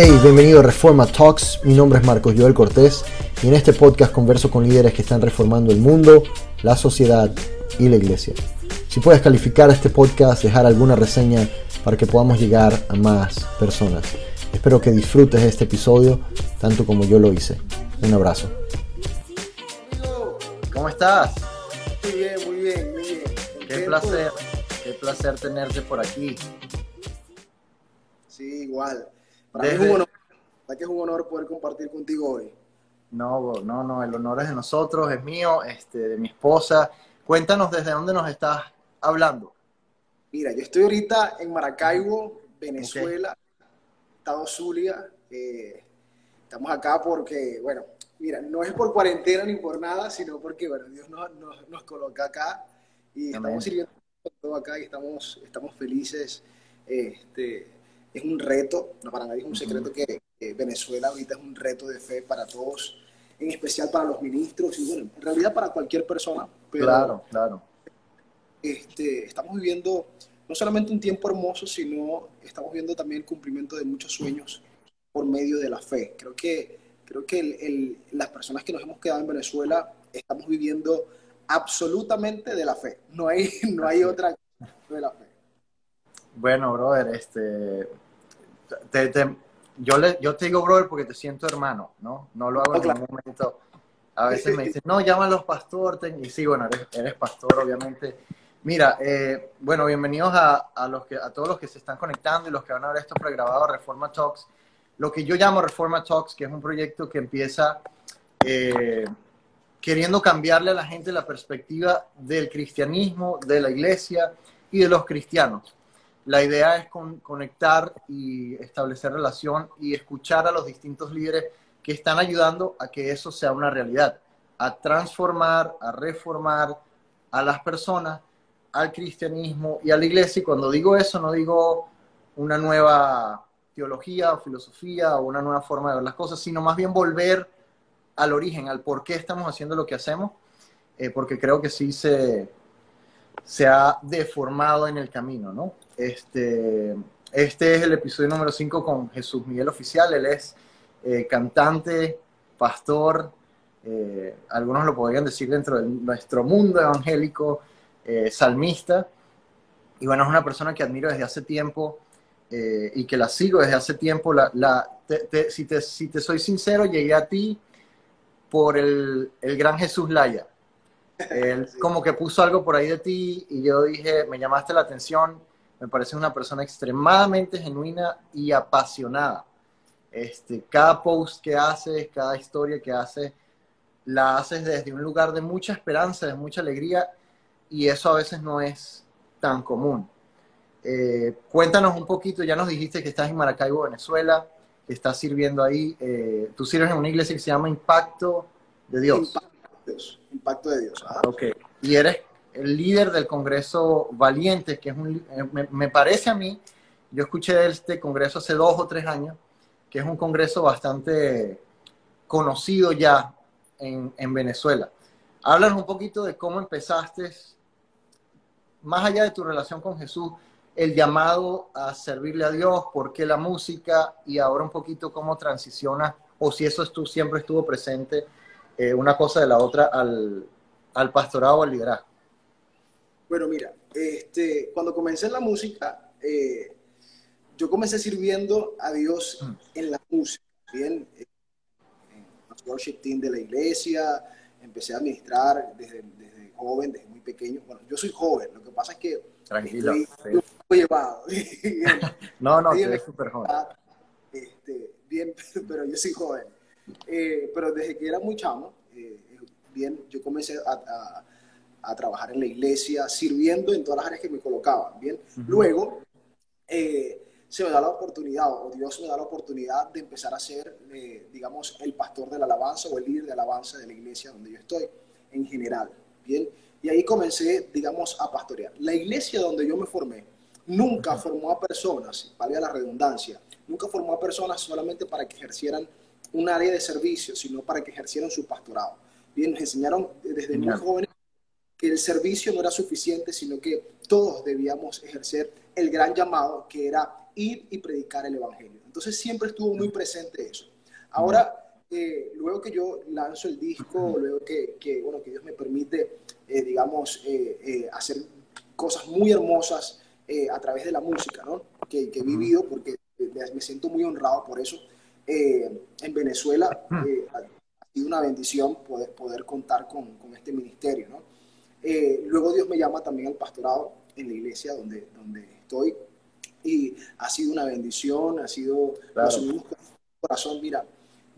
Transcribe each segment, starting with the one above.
Hey, bienvenido a Reforma Talks. Mi nombre es Marcos Joel Cortés y en este podcast converso con líderes que están reformando el mundo, la sociedad y la iglesia. Si puedes calificar este podcast, dejar alguna reseña para que podamos llegar a más personas. Espero que disfrutes este episodio tanto como yo lo hice. Un abrazo. ¿Cómo estás? Muy bien, muy bien, muy bien. Qué placer, qué placer tenerte por aquí. Sí, igual. Para mí es un honor, que es un honor poder compartir contigo hoy. No, no, no, el honor es de nosotros, es mío, este, de mi esposa. Cuéntanos desde dónde nos estás hablando. Mira, yo estoy ahorita en Maracaibo, Venezuela, Estado Zulia. Eh, estamos acá porque, bueno, mira, no es por cuarentena ni por nada, sino porque, bueno, Dios nos, nos, coloca acá y estamos sirviendo todo acá y estamos, estamos felices. Este, es un reto, no para nadie es un secreto que, Venezuela ahorita es un reto de fe para todos, en especial para los ministros y bueno, en realidad para cualquier persona. claro, claro. Este, estamos viviendo no solamente un tiempo hermoso, sino estamos viendo también el cumplimiento de muchos sueños por medio de la fe. Creo que, creo que las personas que nos hemos quedado en Venezuela estamos viviendo absolutamente de la fe. No hay, no hay otra de la fe. Bueno, brother, este, yo, le, yo te digo brother porque te siento hermano, ¿no? No lo hago en ningún momento. A veces me dicen, no, llámalos pastor, y sí, bueno, eres, pastor, obviamente. Mira, eh, bueno, bienvenidos a, a, los que, a todos los que se están conectando y los que van a ver esto pregrabado, Reforma Talks. Lo que yo llamo Reforma Talks, que es un proyecto que empieza eh, queriendo cambiarle a la gente la perspectiva del cristianismo, de la iglesia y de los cristianos la idea es conectar y establecer relación y escuchar a los distintos líderes que están ayudando a que eso sea una realidad, a transformar, a reformar a las personas, al cristianismo y a la iglesia. Y cuando digo eso, no digo una nueva teología o filosofía o una nueva forma de ver las cosas, sino más bien volver al origen, al por qué estamos haciendo lo que hacemos, eh, porque creo que sí se, se ha deformado en el camino, ¿no? Este, este es el episodio número 5 con Jesús Miguel Oficial. Él es eh, cantante, pastor, eh, algunos lo podrían decir dentro de nuestro mundo evangélico, eh, salmista. Y bueno, es una persona que admiro desde hace tiempo y que la sigo desde hace tiempo. Si, te, soy sincero, llegué a ti por el gran Jesús Laya. Él como que puso algo por ahí de ti y yo dije, me llamaste la atención me parece una persona extremadamente genuina y apasionada. Este, cada post que haces, cada historia que haces, la haces desde un lugar de mucha esperanza, de mucha alegría, y eso a veces no es tan común. Eh, cuéntanos un poquito, ya nos dijiste que estás en Maracaibo, Venezuela, que estás sirviendo ahí. Eh, tú sirves en una iglesia que se llama Impacto de Dios. Impacto Impacto de Dios. Ok. Y eres el líder del Congreso Valientes, que es un, eh, me, parece a mí, yo escuché este Congreso hace dos o tres años, que es un Congreso bastante conocido ya en, en Venezuela. Háblanos un poquito de cómo empezaste, más allá de tu relación con Jesús, el llamado a servirle a Dios, por qué la música y ahora un poquito cómo transiciona o si eso tú siempre estuvo presente, eh, una cosa de la otra, al, al pastorado o al liderazgo. Bueno, mira, este, cuando comencé en la música, eh, yo comencé sirviendo a Dios mm. en la música, bien, en los worship team de la iglesia, empecé a administrar desde, desde, joven, desde muy pequeño. Bueno, yo soy joven, lo que pasa es que Tranquilo, estoy, llevado. no, no, eres súper joven. Este, bien, pero yo soy joven. Eh, pero desde que era muy chamo, eh, bien, yo comencé a a trabajar en la iglesia, sirviendo en todas las áreas que me colocaban, ¿bien? Luego, eh, se me da la oportunidad, o Dios me da la oportunidad de empezar a ser, eh, digamos, el pastor de la alabanza o el líder de alabanza de la iglesia donde yo estoy, en general, ¿bien? Y ahí comencé, digamos, a pastorear. La iglesia donde yo me formé nunca formó a personas, valga la redundancia, nunca formó a personas solamente para que ejercieran un área de servicio, sino para que ejercieran su pastorado. Bien, nos enseñaron desde muy jóvenes que el servicio no era suficiente, sino que todos debíamos ejercer el gran llamado que era ir y predicar el Evangelio. Entonces siempre estuvo muy presente eso. Ahora, eh, luego que yo lanzo el disco, luego que, que bueno, que Dios me permite, eh, digamos, eh, hacer cosas muy hermosas a través de la música, ¿no? Que, que he vivido, porque me siento muy honrado por eso. En Venezuela ha sido una bendición poder, poder contar con, con este ministerio, ¿no? luego Dios me llama también al pastorado en la iglesia donde, donde estoy y ha sido una bendición, ha sido, claro. corazón, mira,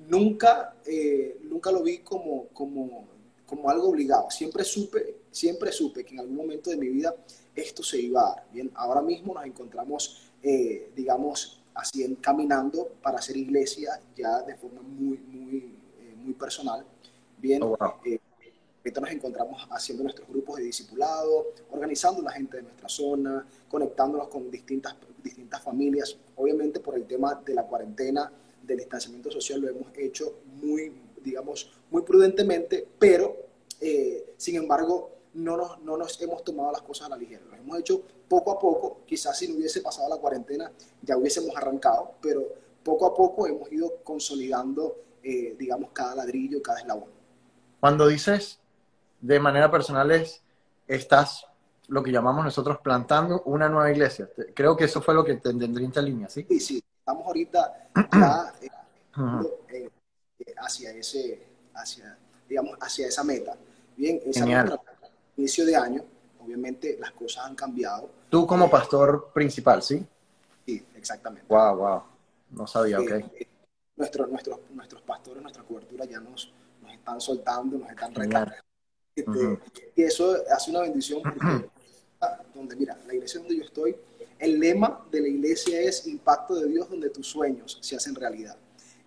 nunca, eh, nunca lo vi como, como, como algo obligado. Siempre supe, siempre supe que en algún momento de mi vida esto se iba a dar. Bien, ahora mismo nos encontramos, eh, digamos, así caminando para hacer iglesia ya de forma muy, muy, eh, muy personal. Bien, oh, ahorita nos encontramos haciendo nuestros grupos de discipulado, organizando la gente de nuestra zona, conectándonos con distintas, distintas familias. Obviamente por el tema de la cuarentena, del distanciamiento social lo hemos hecho muy, digamos, muy prudentemente, pero eh, sin embargo no nos, no nos hemos tomado las cosas a la ligera. Lo hemos hecho poco a poco, quizás si no hubiese pasado la cuarentena ya hubiésemos arrancado, pero poco a poco hemos ido consolidando, eh, digamos, cada ladrillo, cada eslabón. Cuando dices de manera personal es, estás lo que llamamos nosotros plantando una nueva iglesia. Creo que eso fue lo que te entendí en línea, ¿sí? Sí, sí estamos ahorita ya eh, eh, hacia ese, hacia, digamos, hacia esa meta. Bien, esa meta, inicio de año, obviamente las cosas han cambiado. Tú como eh, pastor principal, ¿sí? Sí, exactamente. Wow, wow. No sabía, ok. nuestros, nuestros, nuestros pastores, nuestra cobertura ya nos, nos están soltando, nos están retando. Este, y eso hace una bendición porque, donde, mira, la iglesia donde yo estoy, el lema de la iglesia es impacto de Dios donde tus sueños se hacen realidad.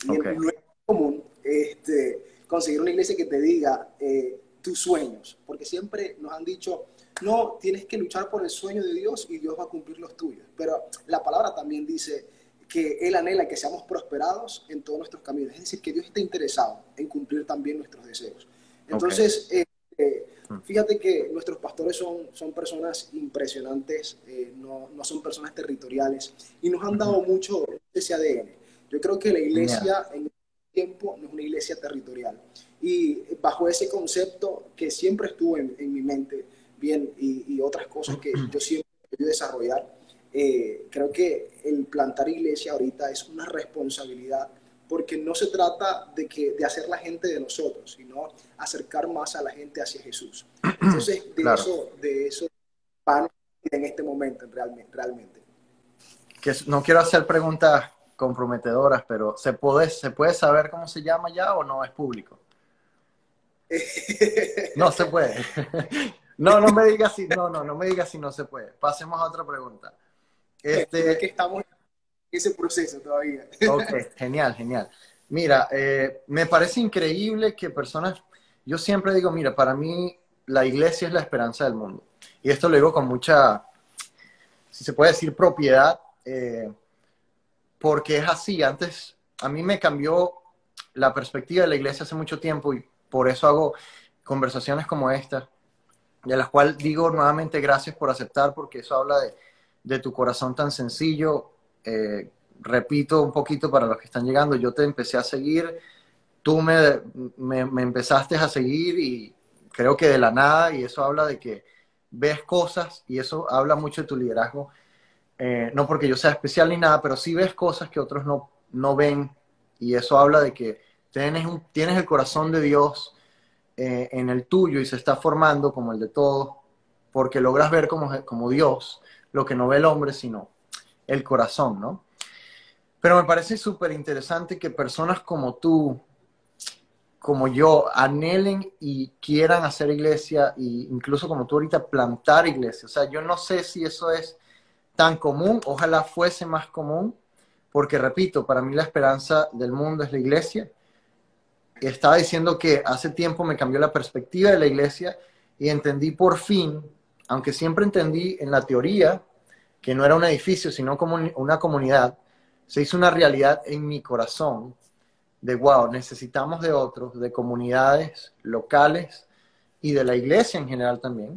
Y es común este, conseguir una iglesia que te diga eh, tus sueños, porque siempre nos han dicho, no, tienes que luchar por el sueño de Dios y Dios va a cumplir los tuyos. Pero la palabra también dice que Él anhela que seamos prosperados en todos nuestros caminos. Es decir, que Dios está interesado en cumplir también nuestros deseos. Entonces, eh, eh, Fíjate que nuestros pastores son, son personas impresionantes, eh, no, no, son personas territoriales y nos han dado mucho ese ADN. Yo creo que la iglesia en este tiempo no es una iglesia territorial. Y bajo ese concepto que siempre estuvo en, en mi mente, bien, y, y, otras cosas que yo siempre he desarrollar, eh, creo que el plantar iglesia ahorita es una responsabilidad porque no se trata de, que, de hacer la gente de nosotros, sino acercar más a la gente hacia Jesús. Entonces, de eso, de eso van en este momento realmente. realmente. Que no quiero hacer preguntas comprometedoras, pero ¿se puede, ¿se puede saber cómo se llama ya o no es público? no se puede. no, no me digas si, no, no, no me digas si no se puede. Pasemos a otra pregunta. Este, es que estamos ese proceso todavía. Ok, genial, genial. Mira, eh, me parece increíble que personas, yo siempre digo, mira, para mí la iglesia es la esperanza del mundo. Y esto lo digo con mucha, si se puede decir, propiedad, eh, porque es así. Antes, a mí me cambió la perspectiva de la iglesia hace mucho tiempo y por eso hago conversaciones como esta, de las cuales digo nuevamente gracias por aceptar, porque eso habla de, tu corazón tan sencillo, eh, repito un poquito para los que están llegando, yo te empecé a seguir, tú me, me, empezaste a seguir y creo que de la nada, y eso habla de que ves cosas y eso habla mucho de tu liderazgo, eh, no porque yo sea especial ni nada, pero sí ves cosas que otros no, no ven y eso habla de que tienes, el corazón de Dios eh, en el tuyo y se está formando como el de todos, porque logras ver como, como Dios lo que no ve el hombre, sino el corazón, ¿no? Pero me parece súper interesante que personas como tú, como yo, anhelen y quieran hacer iglesia, e incluso como tú ahorita, plantar iglesia. O sea, yo no sé si eso es tan común, ojalá fuese más común, porque repito, para mí la esperanza del mundo es la iglesia. Estaba diciendo que hace tiempo me cambió la perspectiva de la iglesia y entendí por fin, aunque siempre entendí en la teoría, que no era un edificio, sino como una comunidad, se hizo una realidad en mi corazón de, wow, necesitamos de otros, de comunidades locales y de la iglesia en general también.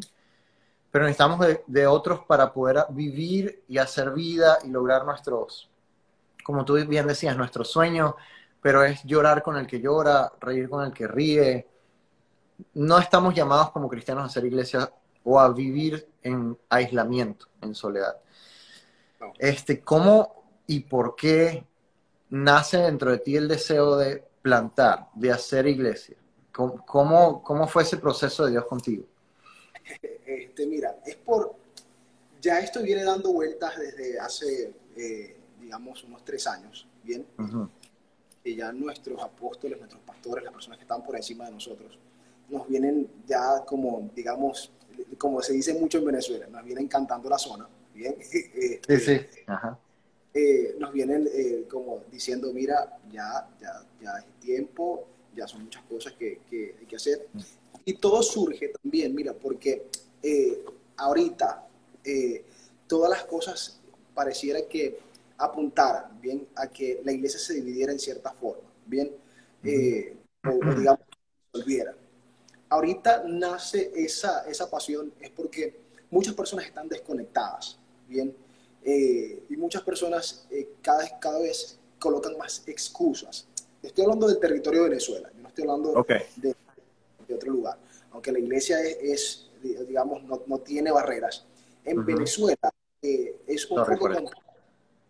pero necesitamos de, de, otros para poder vivir y hacer vida y lograr nuestros, como tú bien decías, nuestros sueños, pero es llorar con el que llora, reír con el que ríe. No estamos llamados como cristianos a hacer iglesia o a vivir en aislamiento, en soledad. No. Este, ¿Cómo y por qué nace dentro de ti el deseo de plantar, de hacer iglesia? ¿Cómo, cómo fue ese proceso de Dios contigo? Este, mira, es por, ya esto viene dando vueltas desde hace, eh, digamos, unos tres años, ¿bien? Uh -huh. Que ya nuestros apóstoles, nuestros pastores, las personas que están por encima de nosotros, nos vienen ya como, digamos, como se dice mucho en Venezuela, nos vienen cantando la zona, ¿bien? Este, sí, sí, Ajá. Eh, nos vienen eh, como diciendo, mira, ya, ya, ya es tiempo, ya son muchas cosas que, que hay que hacer. Y todo surge también, mira, porque eh, ahorita eh, todas las cosas pareciera que apuntaran, bien, a que la iglesia se dividiera en cierta forma, bien, eh, o, o, digamos, se volviera. Ahorita nace esa, esa pasión, es porque muchas personas están desconectadas, bien, y muchas personas cada, cada vez colocan más excusas. Estoy hablando del territorio de Venezuela, yo no estoy hablando okay. de, de, otro lugar. Aunque la iglesia es, es digamos, no, no, tiene barreras. En uh -huh. Venezuela eh, es un poco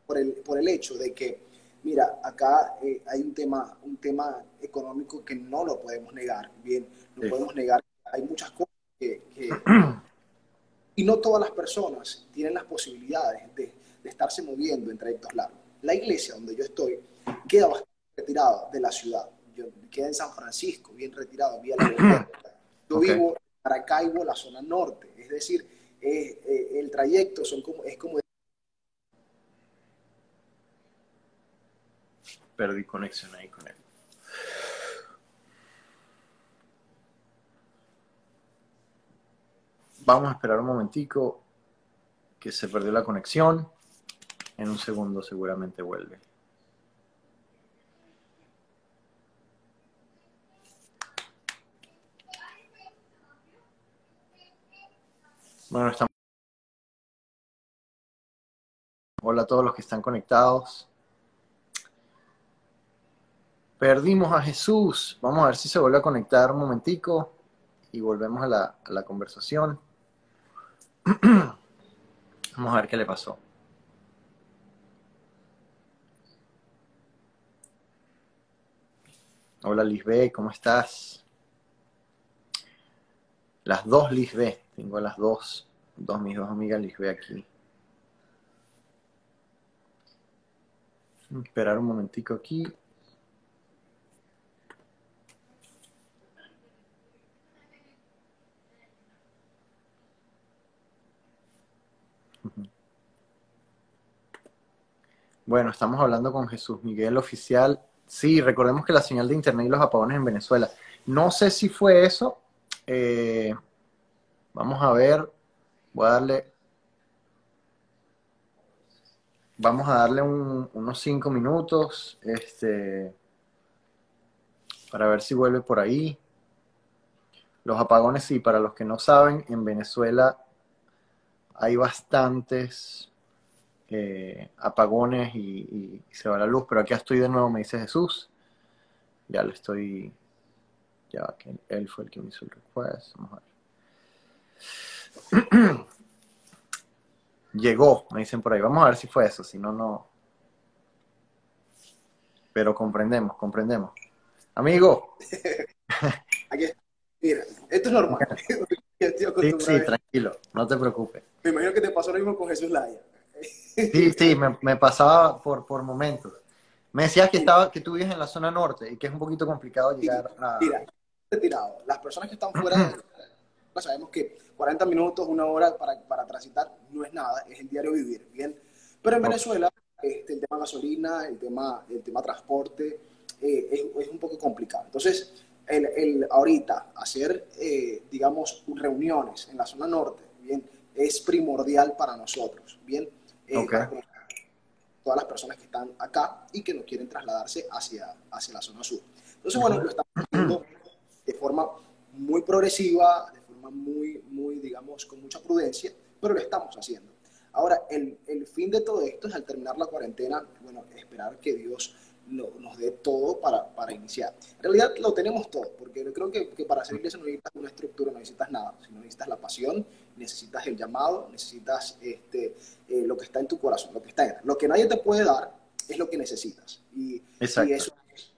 por el, por el hecho de que, mira, acá eh, hay un tema, un tema económico que no lo podemos negar, bien, no sí. podemos negar, hay muchas cosas que, que y no todas las personas tienen las posibilidades de, de estarse moviendo en trayectos largos. La iglesia donde yo estoy queda bastante retirada de la ciudad. Yo queda en San Francisco, bien retirado, vía la Yo okay. vivo en Maracaibo, la zona norte. Es decir, eh, eh, el trayecto son como, es como... Perdí conexión ahí con él. Vamos a esperar un momentico que se perdió la conexión. En un segundo seguramente vuelve. Bueno, estamos. Hola a todos los que están conectados. Perdimos a Jesús. Vamos a ver si se vuelve a conectar un momentico y volvemos a la, conversación. Vamos a ver qué le pasó. Hola Lisbeth, ¿cómo estás? Las dos Lisbeth. Tengo a las dos, dos mis dos amigas Lisbeth aquí. Esperar un momentico aquí. Bueno, estamos hablando con Jesús Miguel Oficial. Sí, recordemos que la señal de internet y los apagones en Venezuela. No sé si fue eso. Eh, Vamos a ver, voy a darle, vamos a darle un, unos cinco minutos, este, para ver si vuelve por ahí. Los apagones, sí, para los que no saben, en Venezuela hay bastantes eh, apagones y, y, se va la luz, pero aquí estoy de nuevo, me dice Jesús. Ya lo estoy, ya que él fue el que me hizo el request, vamos a ver. Llegó, me dicen por ahí. Vamos a ver si fue eso, si no, no. Pero comprendemos, comprendemos. Amigo. Aquí, mira, esto es normal. sí, sí, tranquilo, no te preocupes. Me imagino que te pasó lo mismo con Jesús Laya. Sí, sí, me, me, pasaba por, por momentos. Me decías que, estaba, que tú vives en la zona norte y que es un poquito complicado llegar a... Mira, retirado. Las personas que están fuera de sabemos que 40 minutos, una hora para, para transitar no es nada, es el diario vivir, ¿bien? Pero en Venezuela, este, el tema gasolina, el tema, el tema transporte, eh, es, es, un poco complicado. Entonces, el, el ahorita hacer, eh, digamos, reuniones en la zona norte, ¿bien? Es primordial para nosotros, ¿bien? Eh, okay. todas las personas que están acá y que no quieren trasladarse hacia, hacia la zona sur. Entonces, bueno, lo estamos haciendo de forma muy progresiva, de forma muy, muy, digamos, con mucha prudencia, pero lo estamos haciendo. Ahora, el, el fin de todo esto es al terminar la cuarentena, bueno, esperar que Dios nos dé todo para, para, iniciar. En realidad lo tenemos todo, porque yo creo que, que, para hacer iglesia no necesitas una estructura, no necesitas nada, sino necesitas la pasión, necesitas el llamado, necesitas este, eh, lo que está en tu corazón, lo que está en Lo que nadie te puede dar es lo que necesitas. Y, y eso es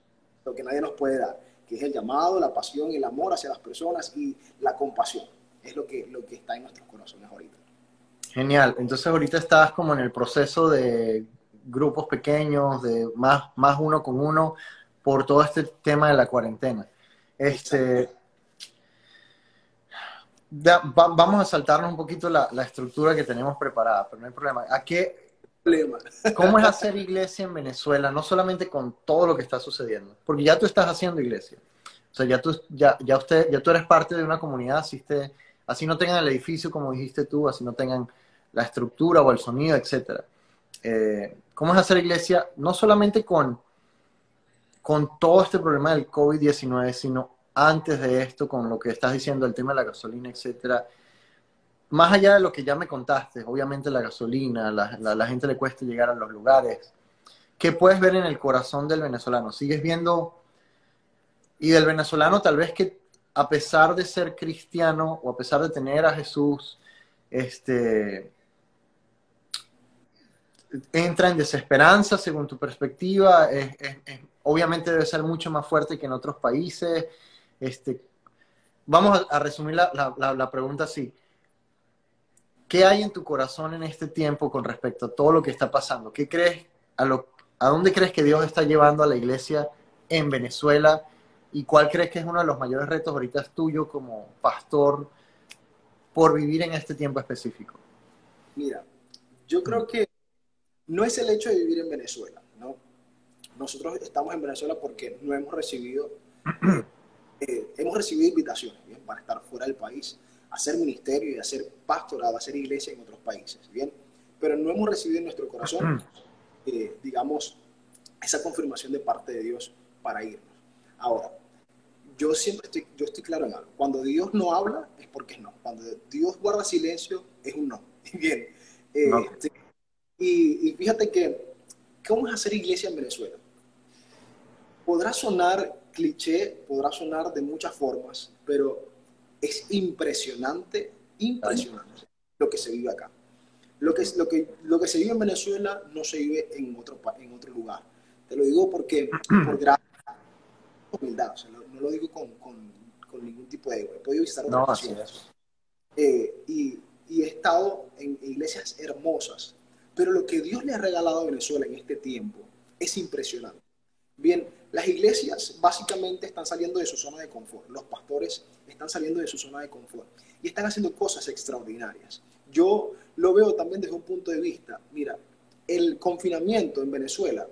lo que nadie nos puede dar, que es el llamado, la pasión, el amor hacia las personas y la compasión. Es lo que, lo que está en nuestros corazones ahorita. Genial. Entonces ahorita estás como en el proceso de grupos pequeños, de más, más uno con uno, por todo este tema de la cuarentena. Este, vamos a saltarnos un poquito la, la, estructura que tenemos preparada, pero no hay problema. ¿A qué, ¿Cómo es hacer iglesia en Venezuela? No solamente con todo lo que está sucediendo, porque ya tú estás haciendo iglesia. O sea, ya tú, ya, ya usted, ya tú eres parte de una comunidad, así, así no tengan el edificio como dijiste tú, así no tengan la estructura o el sonido, etcétera. Eh, cómo es hacer iglesia, no solamente con, con todo este problema del COVID-19, sino antes de esto, con lo que estás diciendo, el tema de la gasolina, etcétera. Más allá de lo que ya me contaste, obviamente la gasolina, la, la, gente le cuesta llegar a los lugares. ¿Qué puedes ver en el corazón del venezolano? ¿Sigues viendo? Y del venezolano tal vez que a pesar de ser cristiano o a pesar de tener a Jesús, este, entra en desesperanza según tu perspectiva, obviamente debe ser mucho más fuerte que en otros países. Este, vamos a, resumir la, pregunta así. ¿Qué hay en tu corazón en este tiempo con respecto a todo lo que está pasando? ¿Qué crees, a, lo, a dónde crees que Dios está llevando a la iglesia en Venezuela? ¿Y cuál crees que es uno de los mayores retos ahorita tuyo como pastor por vivir en este tiempo específico? Mira, yo creo que no es el hecho de vivir en Venezuela, ¿no? Nosotros estamos en Venezuela porque no hemos recibido, eh, hemos recibido invitaciones ¿bien? para estar fuera del país, hacer ministerio y hacer pastorado, hacer iglesia en otros países, ¿bien? Pero no hemos recibido en nuestro corazón, eh, digamos, esa confirmación de parte de Dios para irnos. Ahora, yo siempre estoy, yo estoy claro en algo. Cuando Dios no habla, es porque es no. Cuando Dios guarda silencio, es un no. Bien. Eh, y, fíjate que, ¿cómo es hacer iglesia en Venezuela? Podrá sonar cliché, podrá sonar de muchas formas, pero es impresionante, impresionante lo que se vive acá. Lo que, lo que, lo que se vive en Venezuela no se vive en otro, en otro lugar. Te lo digo porque, por gran humildad, no, lo digo con, con, ningún tipo de ego. He podido visitar otras no, eh, y, y he estado en iglesias hermosas, pero lo que Dios le ha regalado a Venezuela en este tiempo es impresionante. Bien, las iglesias básicamente están saliendo de su zona de confort. Los pastores están saliendo de su zona de confort y están haciendo cosas extraordinarias. Yo lo veo también desde un punto de vista, mira, el confinamiento en Venezuela,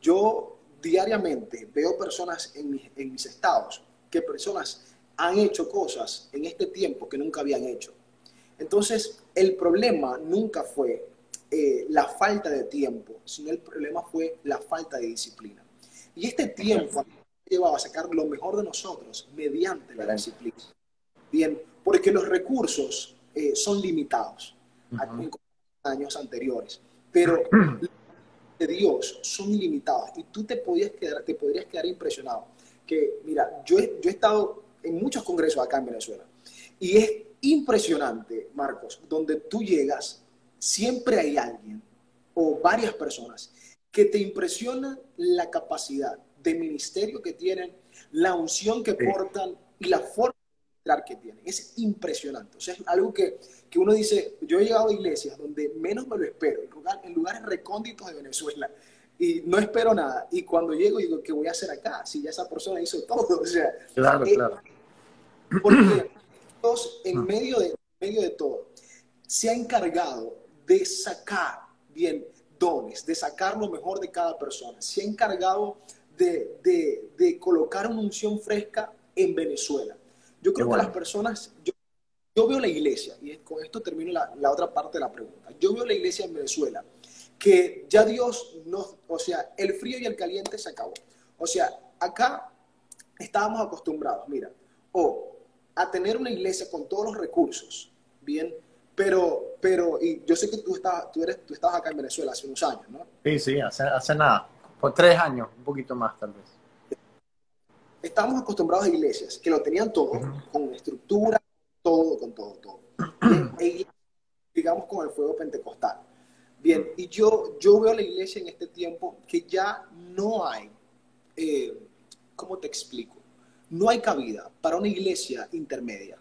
yo diariamente veo personas en mis, estados, que personas han hecho cosas en este tiempo que nunca habían hecho. Entonces, el problema nunca fue eh, la falta de tiempo, sino el problema fue la falta de disciplina. Y este tiempo llevaba a sacar lo mejor de nosotros mediante la disciplina. Bien, porque los recursos eh, son limitados en años anteriores, pero de Dios son ilimitados. Y tú te, podías quedar, te podrías quedar impresionado. Que, mira, yo yo he estado en muchos congresos acá en Venezuela. Y es impresionante, Marcos, donde tú llegas siempre hay alguien o varias personas que te impresionan la capacidad de ministerio que tienen, la unción que portan y la forma de que tienen. Es impresionante. O sea, es algo que, que, uno dice, yo he llegado a iglesias donde menos me lo espero, en, lugares recónditos de Venezuela, y no espero nada. Y cuando llego digo, ¿qué voy a hacer acá? Si ya esa persona hizo todo. O sea, claro, eh, claro. Porque Dios, en medio de, en medio de todo, se ha encargado de sacar, bien, dones, de sacar lo mejor de cada persona. Se ha encargado de, de, de colocar una unción fresca en Venezuela. Yo creo que las personas, yo, yo, veo la iglesia, y con esto termino la, la, otra parte de la pregunta. Yo veo la iglesia en Venezuela, que ya Dios nos, o sea, el frío y el caliente se acabó. O sea, acá estábamos acostumbrados, mira, o a tener una iglesia con todos los recursos, bien, pero, pero y yo sé que tú, estás, tú, eres, tú estabas acá en Venezuela hace unos años, ¿no? Sí, sí, hace, hace nada, por tres años, un poquito más tal vez. Estamos acostumbrados a iglesias que lo tenían todo, con estructura, todo, con todo, todo. E digamos con el fuego pentecostal. Bien, y yo, yo veo la iglesia en este tiempo que ya no hay, eh, ¿cómo te explico? No hay cabida para una iglesia intermedia.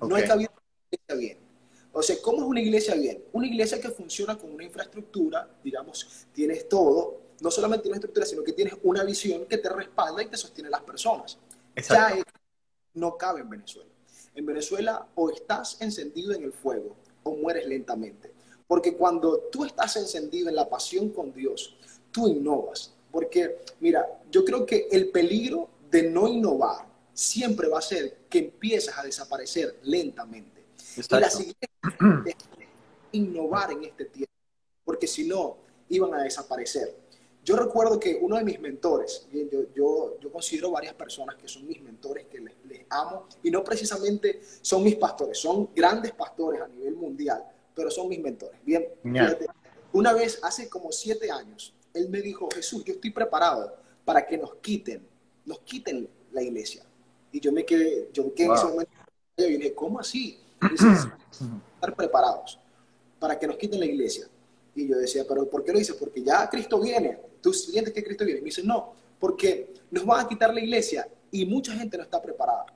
No hay cabida para una iglesia bien. O sea, ¿cómo es una iglesia bien? Una iglesia que funciona con una infraestructura, digamos, tienes todo, no solamente una estructura, sino que tienes una visión que te respalda y te sostiene las personas. Ya no cabe en Venezuela. En Venezuela o estás encendido en el fuego o mueres lentamente. Porque cuando tú estás encendido en la pasión con Dios, tú innovas. Porque, mira, yo creo que el peligro de no innovar siempre va a ser que empiezas a desaparecer lentamente. Y la siguiente es innovar en este tiempo, porque si no, iban a desaparecer. Yo recuerdo que uno de mis mentores, yo, yo, yo considero varias personas que son mis mentores, que les, les, amo, y no precisamente son mis pastores, son grandes pastores a nivel mundial, pero son mis mentores. Bien, una vez, hace como siete años, él me dijo, Jesús, yo estoy preparado para que nos quiten, nos quiten la iglesia. Y yo me quedé, yo me quedé en ese momento, y dije, ¿cómo así? estar preparados para que nos quiten la iglesia. Y yo decía, pero ¿por qué lo dices? Porque ya Cristo viene. Tú sientes que Cristo viene. Y me dice, no, porque nos van a quitar la iglesia y mucha gente no está preparada.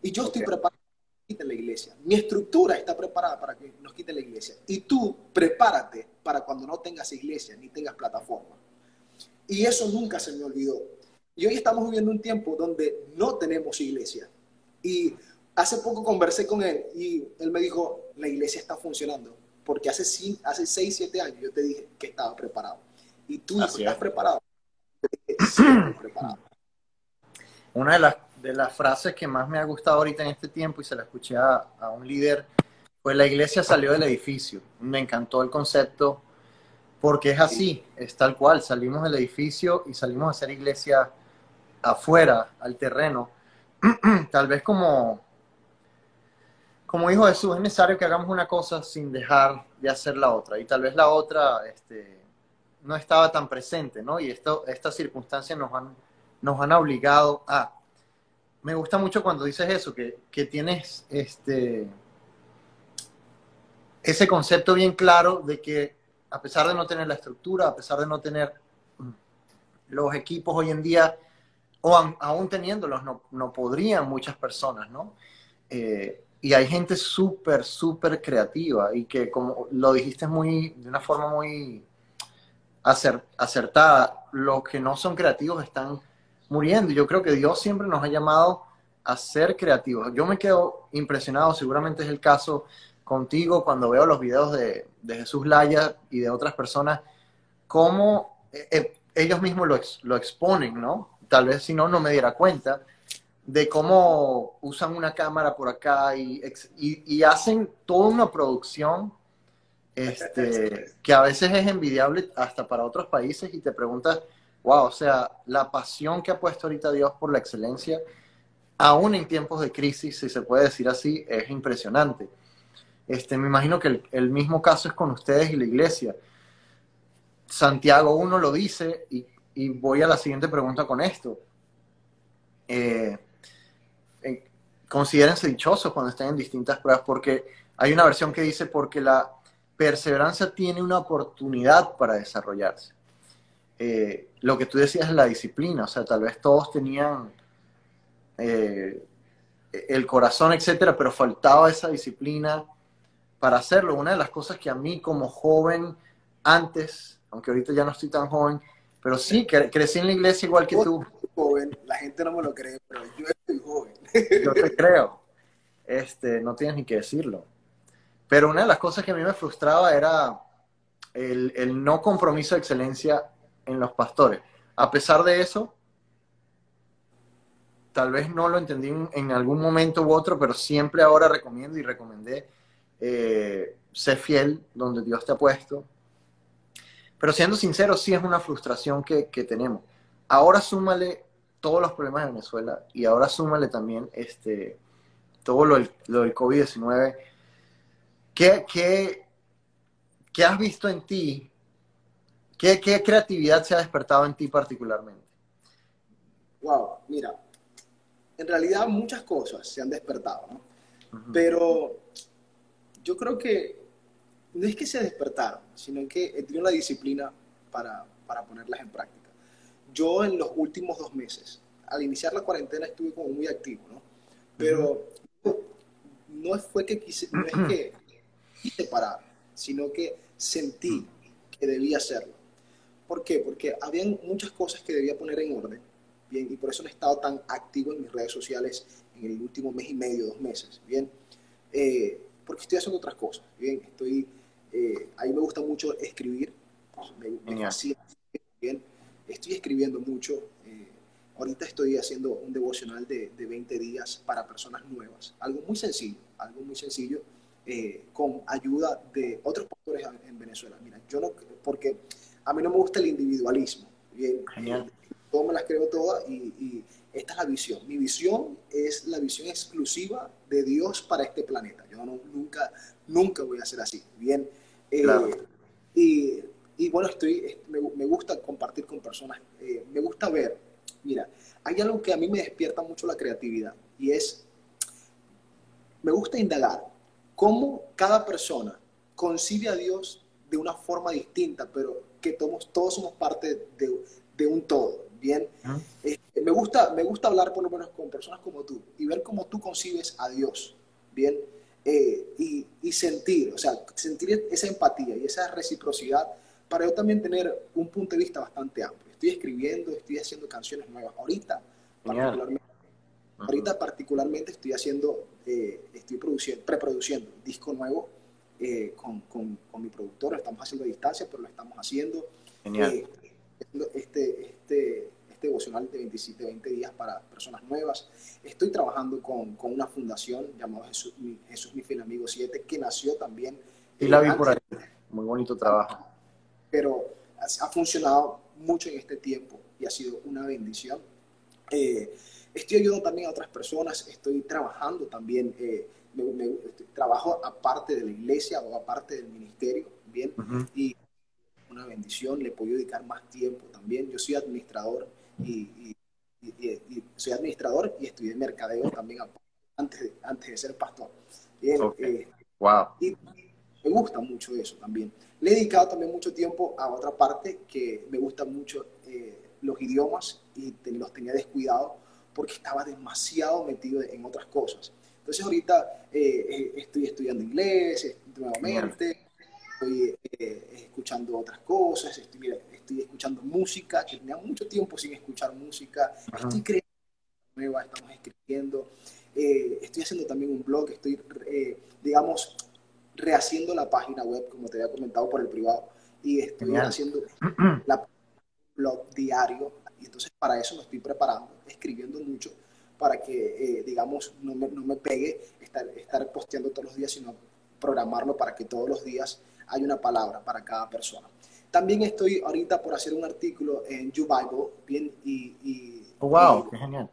Y yo estoy preparado para que quiten la iglesia. Mi estructura está preparada para que nos quiten la iglesia. Y tú prepárate para cuando no tengas iglesia ni tengas plataforma. Y eso nunca se me olvidó. Y hoy estamos viviendo un tiempo donde no tenemos iglesia. Y hace poco conversé con él y él me dijo, la iglesia está funcionando porque hace, hace 6, 7 años yo te dije que estaba preparado. Y tú estás preparado. Una de las, de las frases que más me ha gustado ahorita en este tiempo y se la escuché a, a un líder fue la iglesia salió del edificio. Me encantó el concepto porque es así, es tal cual. Salimos del edificio y salimos a hacer iglesia afuera, al terreno. tal vez como como dijo Jesús, es necesario que hagamos una cosa sin dejar de hacer la otra. Y tal vez la otra este, no estaba tan presente, ¿no? Y esto, estas circunstancias nos han, nos han obligado a... Me gusta mucho cuando dices eso, que, que tienes este, ese concepto bien claro de que a pesar de no tener la estructura, a pesar de no tener los equipos hoy en día, o aún teniéndolos, no, no podrían muchas personas, ¿no? Eh, y hay gente súper, súper creativa y que, como lo dijiste muy, de una forma muy acertada, los que no son creativos están muriendo. Yo creo que Dios siempre nos ha llamado a ser creativos. Yo me quedo impresionado, seguramente es el caso contigo cuando veo los videos de, de Jesús Laya y de otras personas, cómo eh, eh, ellos mismos lo, lo exponen, ¿no? Tal vez si no, no me diera cuenta de cómo usan una cámara por acá y, hacen toda una producción este, que a veces es envidiable hasta para otros países y te preguntas, wow, o sea, la pasión que ha puesto ahorita Dios por la excelencia, aún en tiempos de crisis, si se puede decir así, es impresionante. Este, me imagino que el, mismo caso es con ustedes y la iglesia. Santiago 1 lo dice y, y voy a la siguiente pregunta con esto. Eh, considérense dichosos cuando estén en distintas pruebas, porque hay una versión que dice porque la perseverancia tiene una oportunidad para desarrollarse. Eh, lo que tú decías es la disciplina, o sea, tal vez todos tenían eh, el corazón, etcétera, pero faltaba esa disciplina para hacerlo. Una de las cosas que a mí como joven, antes, aunque ahorita ya no estoy tan joven, pero sí, crecí en la iglesia igual que tú. Joven, la gente no me lo cree, pero yo estoy joven. Yo te creo. Este, no tienes ni que decirlo. Pero una de las cosas que a mí me frustraba era el, no compromiso de excelencia en los pastores. A pesar de eso, tal vez no lo entendí en, algún momento u otro, pero siempre ahora recomiendo y recomendé eh, ser fiel donde Dios te ha puesto. Pero siendo sincero, sí es una frustración que, que tenemos. Ahora súmale todos los problemas de Venezuela y ahora súmale también este, todo lo, del COVID-19, ¿qué, qué, qué has visto en ti? ¿Qué, ¿Qué creatividad se ha despertado en ti particularmente? Wow, mira, en realidad muchas cosas se han despertado, ¿no? Pero yo creo que no es que se despertaron, sino que he tenido la disciplina para, para ponerlas en práctica. Yo en los últimos dos meses, al iniciar la cuarentena estuve como muy activo, ¿no? Pero no fue que quise, no es que quise parar, sino que sentí que debía hacerlo. ¿Por qué? Porque habían muchas cosas que debía poner en orden, bien, y por eso no he estado tan activo en mis redes sociales en el último mes y medio, dos meses, bien, eh, porque estoy haciendo otras cosas, bien, estoy, eh, a mí me gusta mucho escribir, me, me bien, estoy escribiendo mucho, eh, ahorita estoy haciendo un devocional de, de, 20 días para personas nuevas, algo muy sencillo, algo muy sencillo, con ayuda de otros pastores en Venezuela, mira, yo no, porque a mí no me gusta el individualismo, bien, Genial. todo me las creo todas y, y esta es la visión. Mi visión es la visión exclusiva de Dios para este planeta. Yo no, nunca, nunca voy a ser así. Bien. Eh, y, y, bueno, estoy, me, me, gusta compartir con personas. Eh, me gusta ver. Mira, hay algo que a mí me despierta mucho la creatividad y es, me gusta indagar cómo cada persona concibe a Dios de una forma distinta, pero que todos, todos somos parte de, de un todo. Bien, me, gusta, me gusta hablar por lo menos con personas como tú y ver cómo tú concibes a Dios, ¿bien? Eh, y, y, sentir, o sea, sentir esa empatía y esa reciprocidad para yo también tener un punto de vista bastante amplio. Estoy escribiendo, estoy haciendo canciones nuevas. Ahorita, particularmente, ahorita particularmente estoy haciendo, eh, estoy produciendo, preproduciendo un disco nuevo eh, con, con, con, mi productor. Lo estamos haciendo a distancia, pero lo estamos haciendo. Genial. este, este devocional de 27, 20 días para personas nuevas. Estoy trabajando con, con una fundación llamada Jesús mi, Jesús, mi fiel amigo 7, que nació también. Y la vi por ahí. Muy bonito trabajo. Pero ha, funcionado mucho en este tiempo y ha sido una bendición. Eh, estoy ayudando también a otras personas, estoy trabajando también, eh, me, me, trabajo aparte de la iglesia o aparte del ministerio, ¿bien? Y una bendición, le puedo dedicar más tiempo también. Yo soy administrador y, soy administrador y estudié mercadeo también antes de, antes de ser pastor. Eh, wow. Y me gusta mucho eso también. Le he dedicado también mucho tiempo a otra parte que me gusta mucho eh, los idiomas y los tenía descuidados porque estaba demasiado metido en otras cosas. Entonces ahorita eh, estoy estudiando inglés nuevamente, estoy escuchando otras cosas, estoy, estoy escuchando música, que tenía mucho tiempo sin escuchar música, estoy creando nueva, estamos escribiendo, eh, estoy haciendo también un blog, estoy, eh, digamos, rehaciendo la página web, como te había comentado por el privado, y estoy haciendo la blog diario, y entonces para eso me estoy preparando, escribiendo mucho, para que, eh, digamos, no me, no me pegue estar, estar posteando todos los días, sino programarlo para que todos los días haya una palabra para cada persona. También estoy ahorita por hacer un artículo en YouBible, bien, y... y oh, wow, qué genial.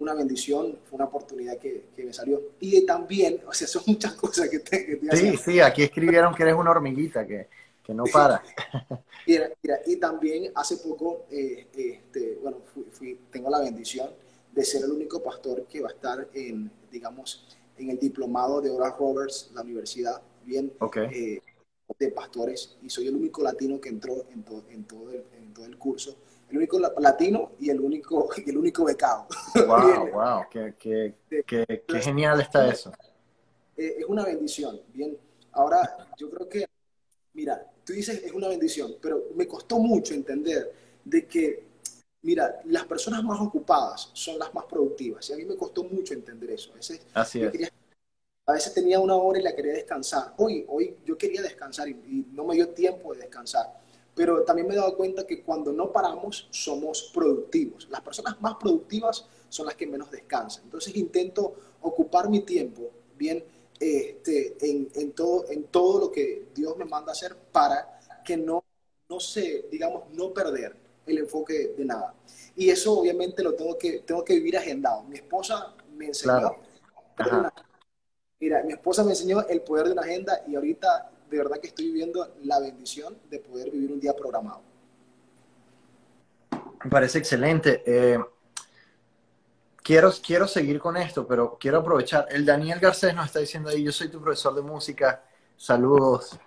Una bendición, fue una oportunidad que, que, me salió. Y también, o sea, son muchas cosas que te, que Sí, sí, aquí escribieron que eres una hormiguita, que, que no para. mira, mira, y también hace poco, eh, este, bueno, fui, tengo la bendición de ser el único pastor que va a estar en, digamos, en el diplomado de Oral Roberts, la universidad, bien, okay. eh, de pastores y soy el único latino que entró en, en, todo, el, en todo el curso. El único latino y el único, el único becado. ¡Wow! ¡Wow! Qué, qué, qué, qué genial está eso! Eh, es una bendición. Bien, ahora yo creo que, mira, tú dices es una bendición, pero me costó mucho entender de que, mira, las personas más ocupadas son las más productivas. Y a mí me costó mucho entender eso. Ese, Así es. A veces tenía una hora y la quería descansar. Hoy, hoy yo quería descansar y, no me dio tiempo de descansar. Pero también me he dado cuenta que cuando no paramos somos productivos. Las personas más productivas son las que menos descansan. Entonces intento ocupar mi tiempo bien este, en, en, todo, en todo lo que Dios me manda hacer para que no, no se, digamos, no perder el enfoque de nada. Y eso obviamente lo tengo que, tengo que vivir agendado. Mi esposa me enseñó Mira, mi esposa me enseñó el poder de una agenda y ahorita de verdad que estoy viviendo la bendición de poder vivir un día programado. Me parece excelente. Eh, quiero, quiero seguir con esto, pero quiero aprovechar. El Daniel Garcés nos está diciendo ahí, yo soy tu profesor de música. Saludos.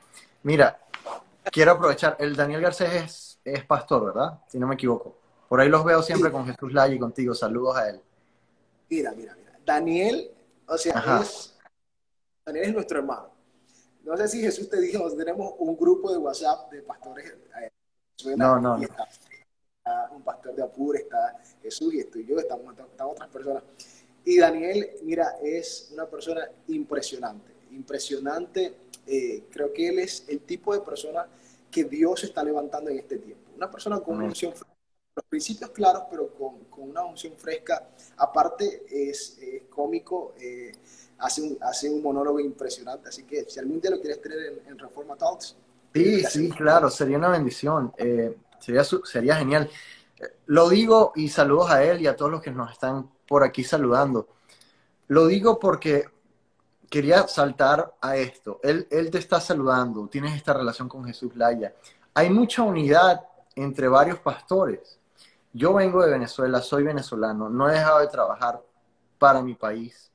Mira, quiero aprovechar. El Daniel Garcés es, pastor, ¿verdad? Si no me equivoco. Por ahí los veo siempre con Jesús Laya y contigo. Saludos a él. Mira, mira, mira. Daniel, o sea, es, Daniel es nuestro hermano. No sé si Jesús te dijo, tenemos un grupo de WhatsApp de pastores. Eh, no, no. no un pastor de Apure, está Jesús y estoy yo, estamos, están otras personas. Y Daniel, mira, es una persona impresionante, impresionante. Eh, creo que él es el tipo de persona que Dios está levantando en este tiempo. Una persona con una unción fresca, los principios claros, pero con, con una unción fresca. Aparte, es, cómico, eh, hace, un, hace un monólogo impresionante. Así que si algún día lo quieres tener en, Reforma Talks. Sí, sí, claro, sería una bendición. Eh, Sería, sería genial. Lo digo y saludos a él y a todos los que nos están por aquí saludando. Lo digo porque quería saltar a esto. Él, él te está saludando, tienes esta relación con Jesús Laya. Hay mucha unidad entre varios pastores. Yo vengo de Venezuela, soy venezolano, no he dejado de trabajar para mi país.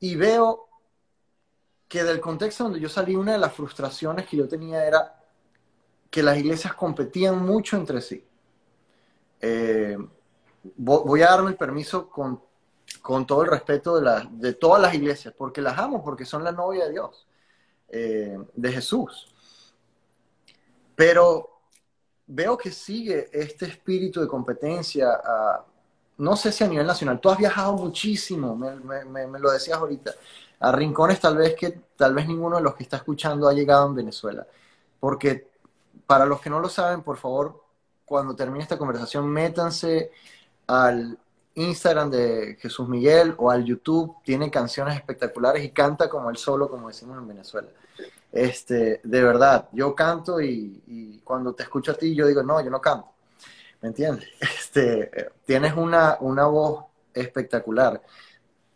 Y veo que del contexto donde yo salí, una de las frustraciones que yo tenía era que las iglesias competían mucho entre sí. Eh, voy a darme el permiso con, todo el respeto de, de, todas las iglesias, porque las amo, porque son la novia de Dios, eh, de Jesús. Pero veo que sigue este espíritu de competencia, no sé si a nivel nacional, tú has viajado muchísimo, me, lo decías ahorita, a rincones tal vez que tal vez ninguno de los que está escuchando ha llegado en Venezuela, porque para los que no lo saben, por favor, cuando termine esta conversación, métanse al Instagram de Jesús Miguel o al YouTube. Tiene canciones espectaculares y canta como él solo, como decimos en Venezuela. Este, de verdad, yo canto y, cuando te escucho a ti, yo digo, no, yo no canto. ¿Me entiendes? Este, tienes una, una voz espectacular.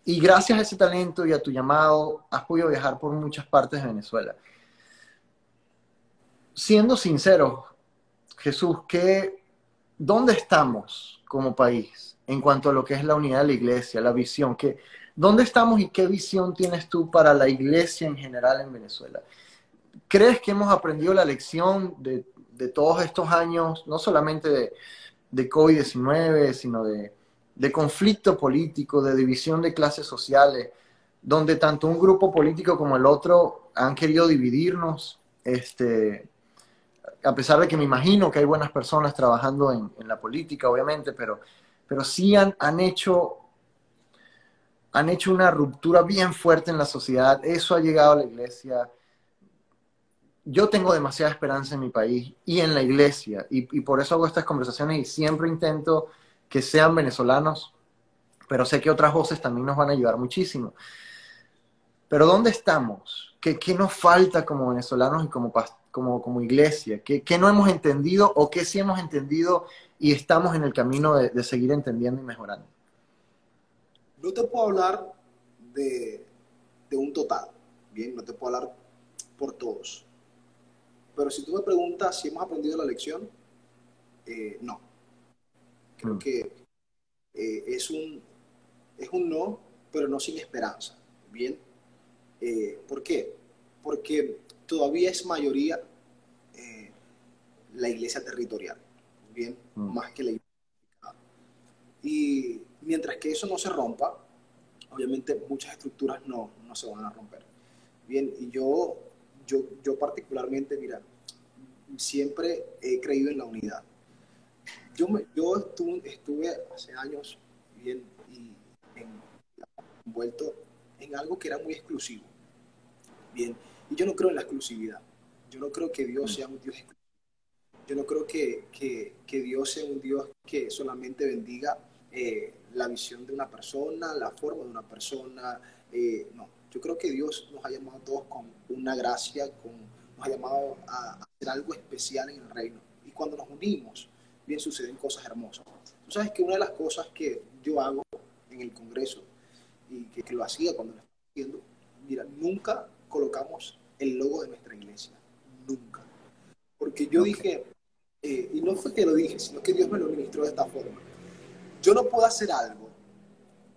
Y gracias a ese talento y a tu llamado, has podido viajar por muchas partes de Venezuela siendo sincero, Jesús, ¿qué, ¿dónde estamos como país en cuanto a lo que es la unidad de la iglesia, la visión? ¿qué, ¿Dónde estamos y qué visión tienes tú para la iglesia en general en Venezuela? ¿Crees que hemos aprendido la lección de, todos estos años, no solamente de, de COVID-19, sino de, de conflicto político, de división de clases sociales, donde tanto un grupo político como el otro han querido dividirnos? Este, a pesar de que me imagino que hay buenas personas trabajando en, la política, obviamente, pero, pero sí han, han, hecho, han hecho una ruptura bien fuerte en la sociedad. Eso ha llegado a la iglesia. Yo tengo demasiada esperanza en mi país y en la iglesia, y, y por eso hago estas conversaciones y siempre intento que sean venezolanos, pero sé que otras voces también nos van a ayudar muchísimo. Pero ¿dónde estamos? ¿Qué, qué nos falta como venezolanos y como como, como iglesia? ¿Qué, ¿Qué, no hemos entendido o qué sí hemos entendido y estamos en el camino de, de seguir entendiendo y mejorando? No te puedo hablar de, de, un total, bien, no te puedo hablar por todos. Pero si tú me preguntas si hemos aprendido la lección, eh, no. Creo mm. que eh, es, un, es un no, pero no sin esperanza. Bien. Eh, ¿Por qué? Porque todavía es mayoría la iglesia territorial, bien, mm. más que la iglesia. Y mientras que eso no se rompa, obviamente muchas estructuras no, no se van a romper. Bien, y yo, yo, yo particularmente, mira, siempre he creído en la unidad. Yo, me, yo estuve, estuve, hace años bien y envuelto en algo que era muy exclusivo. Bien, y yo no creo en la exclusividad. Yo no creo que Dios sea un Dios exclusivo. Yo no creo que, que, que Dios sea un Dios que solamente bendiga eh, la visión de una persona, la forma de una persona. Eh, no, yo creo que Dios nos ha llamado a todos con una gracia, con, nos ha llamado a, hacer algo especial en el reino. Y cuando nos unimos, bien suceden cosas hermosas. Tú sabes que una de las cosas que yo hago en el Congreso y que, lo hacía cuando lo estaba haciendo, mira, nunca colocamos el logo de nuestra iglesia, nunca. Porque yo dije, eh, y no fue que lo dije, sino que Dios me lo ministró de esta forma. Yo no puedo hacer algo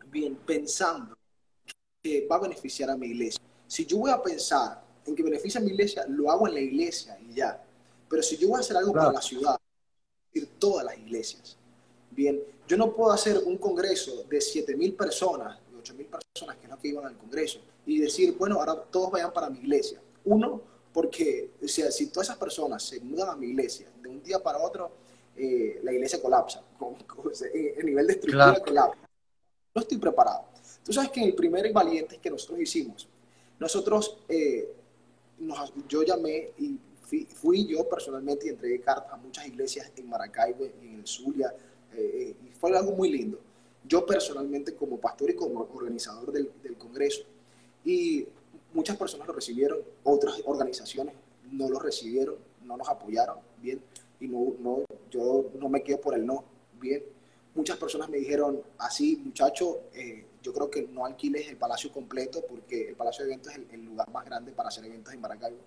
bien pensando que va a beneficiar a mi iglesia. Si yo voy a pensar en que beneficia a mi iglesia, lo hago en la iglesia y ya. Pero si yo voy a hacer algo para la ciudad, ir todas las iglesias. Bien, yo no puedo hacer un congreso de 7 mil personas, de 8 mil personas que no que iban al congreso, y decir, bueno, ahora todos vayan para mi iglesia. Uno, porque o sea, si todas esas personas se mudan a mi iglesia de un día para otro, eh, la iglesia colapsa. Con, el nivel de estructura colapsa. No estoy preparado. Tú sabes que el primer valiente que nosotros hicimos, nosotros, eh, yo llamé y fui, yo personalmente y entregué cartas a muchas iglesias en Maracaibo, en el Zulia, eh, y fue algo muy lindo. Yo personalmente como pastor y como organizador del, del Congreso. Y muchas personas lo recibieron, otras organizaciones no lo recibieron, no nos apoyaron, bien, y no, no, yo no me quedo por el no, bien. Muchas personas me dijeron, así muchacho, eh, yo creo que no alquiles el palacio completo porque el palacio de eventos es el, lugar más grande para hacer eventos en Maracaibo,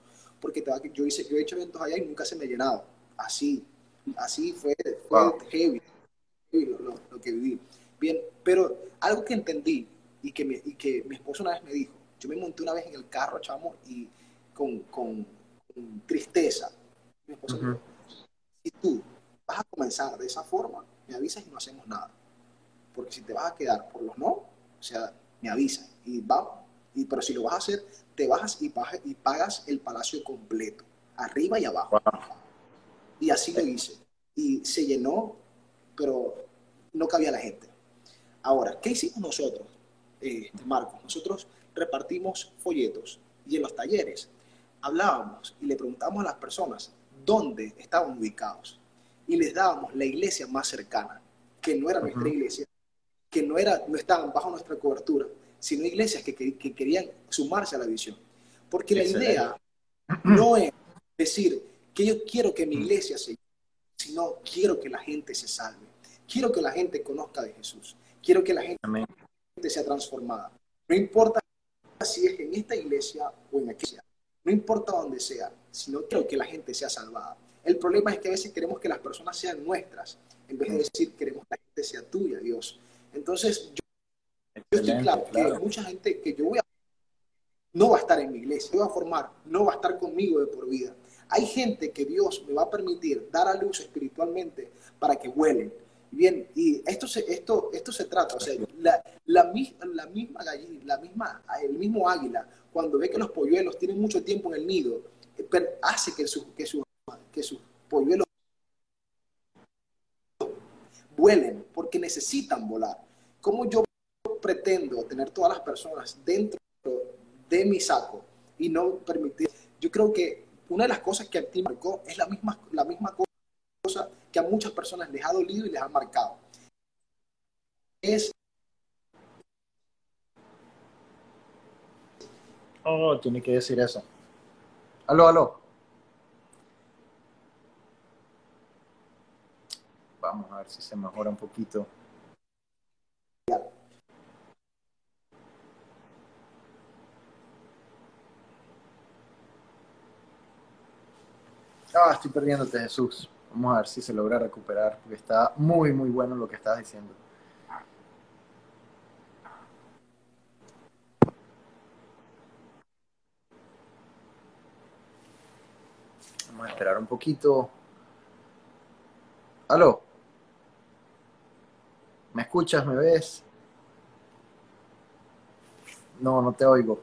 porque te va, yo, hice, yo he hecho eventos allá y nunca se me ha llenado, así, así fue, fue heavy, lo, que viví. Bien, pero algo que entendí y que, y que mi esposo una vez me dijo, yo me monté una vez en el carro, chamo, y con, con, tristeza. Mi esposo dijo, si tú vas a comenzar de esa forma, me avisas y no hacemos nada. Porque si te vas a quedar por los no, o sea, me avisas y vamos. Y, pero si lo vas a hacer, te bajas y, pagas, y pagas el palacio completo, arriba y abajo. Y así lo hice. Y se llenó, pero no cabía la gente. Ahora, ¿qué hicimos nosotros, eh, Marcos? Nosotros repartimos folletos y en los talleres hablábamos y le preguntábamos a las personas dónde estaban ubicados y les dábamos la iglesia más cercana, que no era nuestra iglesia, que no, era, no estaban bajo nuestra cobertura, sino iglesias que, que, querían sumarse a la visión. Porque la idea no es decir que yo quiero que mi iglesia se sino quiero que la gente se salve. Quiero que la gente conozca de Jesús. Quiero que la gente sea transformada. No importa si es en esta iglesia o en aquella. No importa dónde sea, sino quiero que la gente sea salvada. El problema es que a veces queremos que las personas sean nuestras, en vez de decir queremos que la gente sea tuya, Dios. Entonces, yo, estoy claro, que hay mucha gente que yo voy a no va a estar en mi iglesia, yo voy a formar, no va a estar conmigo de por vida. Hay gente que Dios me va a permitir dar a luz espiritualmente para que vuelen, Bien, y esto se, esto, esto se trata, o sea, la, la, la misma gallina, la misma, el mismo águila, cuando ve que los polluelos tienen mucho tiempo en el nido, eh, hace que, sus que, que sus polluelos vuelen, porque necesitan volar. ¿Cómo yo pretendo tener todas las personas dentro de mi saco y no permitir? Yo creo que una de las cosas que a ti marcó es la misma, la misma cosa que a muchas personas les ha dolido y les ha marcado. Es... Oh, tiene que decir eso. Aló, aló. Vamos a ver si se mejora un poquito. Ah, estoy perdiéndote, Jesús. Vamos a ver si se logra recuperar, porque está muy, muy bueno lo que estás diciendo. Vamos a esperar un poquito. ¿Aló? ¿Me escuchas? ¿Me ves? No, no te oigo.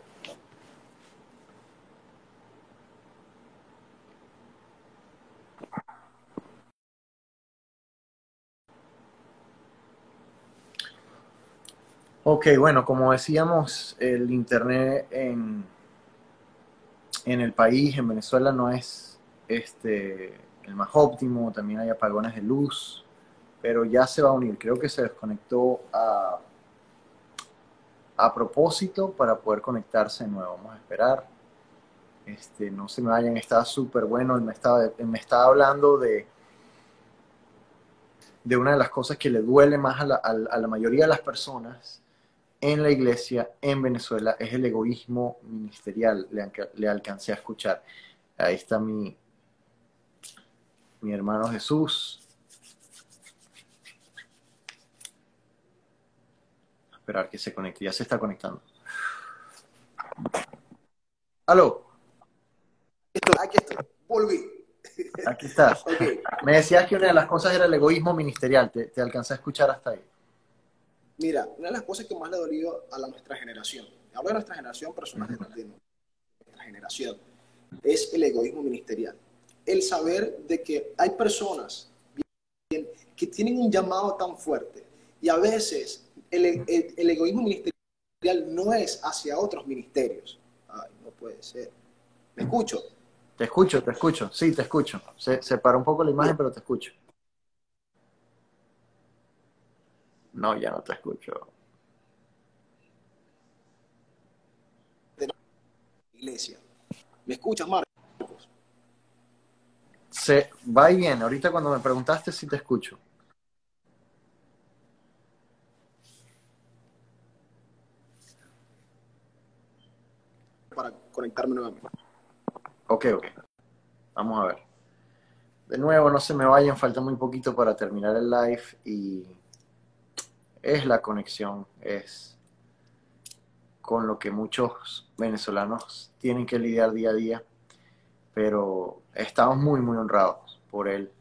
Ok, bueno, como decíamos, el Internet en, en el país, en Venezuela, no es este, el más óptimo, también hay apagones de luz, pero ya se va a unir. Creo que se desconectó a, a propósito para poder conectarse de nuevo. Vamos a esperar. Este, no se me vayan, está súper bueno. Él me estaba, me estaba hablando de, de una de las cosas que le duele más a la, a la mayoría de las personas en la iglesia en Venezuela es el egoísmo ministerial, le, le alcancé a escuchar. Ahí está mi, mi hermano Jesús. Esperar que se conecte, ya se está conectando. ¿Aló? Aquí estoy, volví. Aquí estás. Me decías que una de las cosas era el egoísmo ministerial. Te, te alcancé a escuchar hasta ahí. Mira, una de las cosas que más le ha dolido a la, nuestra generación, hablo de nuestra generación, personas de nuestra generación, es el egoísmo ministerial. El saber de que hay personas que tienen un llamado tan fuerte y a veces el, el egoísmo ministerial no es hacia otros ministerios. Ay, no puede ser. ¿Me escucho? Te escucho, te escucho. Sí, te escucho. Se, se para un poco la imagen, pero te escucho. No, ya no te escucho. Iglesia. ¿Me escuchas, Marcos? Se va y viene. Ahorita cuando me preguntaste si te escucho. Para conectarme nuevamente. Ok, ok. Vamos a ver. De nuevo, no se me vayan, falta muy poquito para terminar el live y es la conexión, es con lo que muchos venezolanos tienen que lidiar día a día, pero estamos muy, muy honrados por él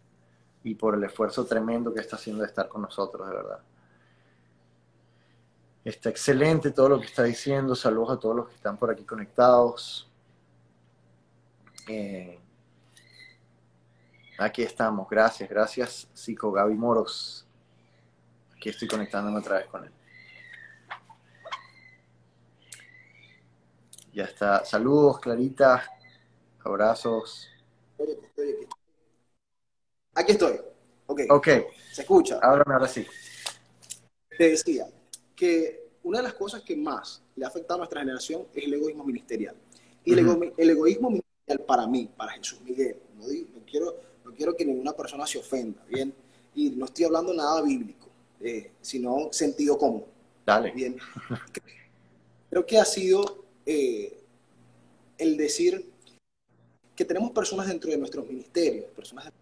y por el esfuerzo tremendo que está haciendo de estar con nosotros, de verdad. Está excelente todo lo que está diciendo, saludos a todos los que están por aquí conectados. Eh, aquí estamos, gracias, gracias, Psico Gaby Moros. Aquí estoy conectándome otra vez con él. Ya está. Saludos, Clarita. Abrazos. Aquí estoy. Ok. Ok. Se escucha. Háblame ahora sí. Te decía que una de las cosas que más le ha afectado a nuestra generación es el egoísmo ministerial. Y el, egoísmo ministerial para mí, para Jesús Miguel, no, quiero, no quiero que ninguna persona se ofenda, ¿bien? Y no estoy hablando nada bíblico eh, sino sentido común. Dale. Bien. Creo que ha sido eh, el decir que tenemos personas dentro de nuestros ministerios, personas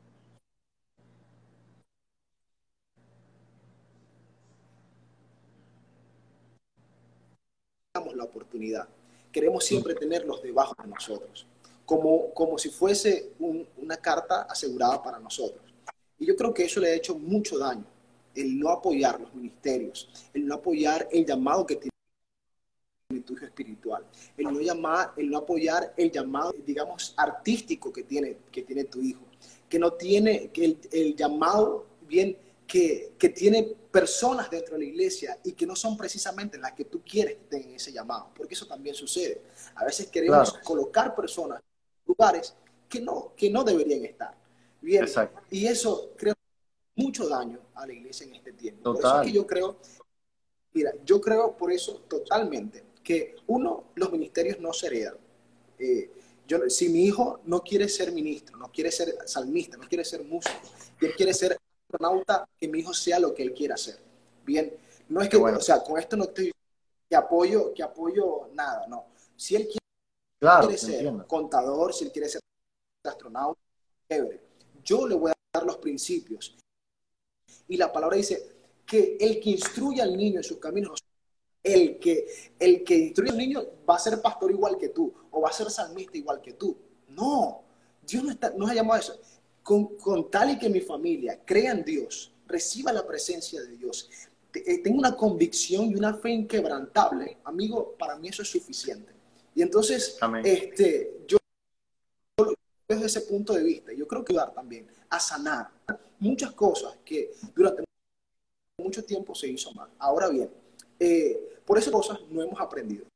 damos la oportunidad. Queremos siempre tenerlos debajo de nosotros, como, como si fuese una carta asegurada para nosotros. Y yo creo que eso le ha hecho mucho daño el no apoyar los ministerios, el no apoyar el llamado que tiene tu hijo espiritual, el no, llamar, el no apoyar el llamado, digamos, artístico que tiene, que tiene tu hijo, que no tiene que el, llamado bien que, que, tiene personas dentro de la iglesia y que no son precisamente las que tú quieres que tengan ese llamado, porque eso también sucede. A veces queremos colocar personas en lugares que no, que no deberían estar. Bien, y eso creo mucho daño a la iglesia en este tiempo. Por eso es que yo creo, mira, yo creo por eso totalmente que uno, los ministerios no se heredan. Eh, yo, si mi hijo no quiere ser ministro, no quiere ser salmista, no quiere ser músico, él quiere ser astronauta, que mi hijo sea lo que él quiera ser. Bien, no es que, bueno. o sea, con esto no estoy que apoyo, que apoyo nada, no. Si él quiere, ser contador, si él quiere ser astronauta, chévere. Yo le voy a dar los principios y la palabra dice que el que instruye al niño en sus caminos, el que, el que instruye al niño va a ser pastor igual que tú o va a ser salmista igual que tú. No, Dios no está, nos ha llamado a eso. Con, con tal y que mi familia crea en Dios, reciba la presencia de Dios, eh, tengo una convicción y una fe inquebrantable, amigo, para mí eso es suficiente. Y entonces, este, yo desde ese punto de vista, yo creo que ayudar también a sanar muchas cosas que durante mucho tiempo se hizo mal. Ahora bien, eh, por esas cosas no hemos aprendido.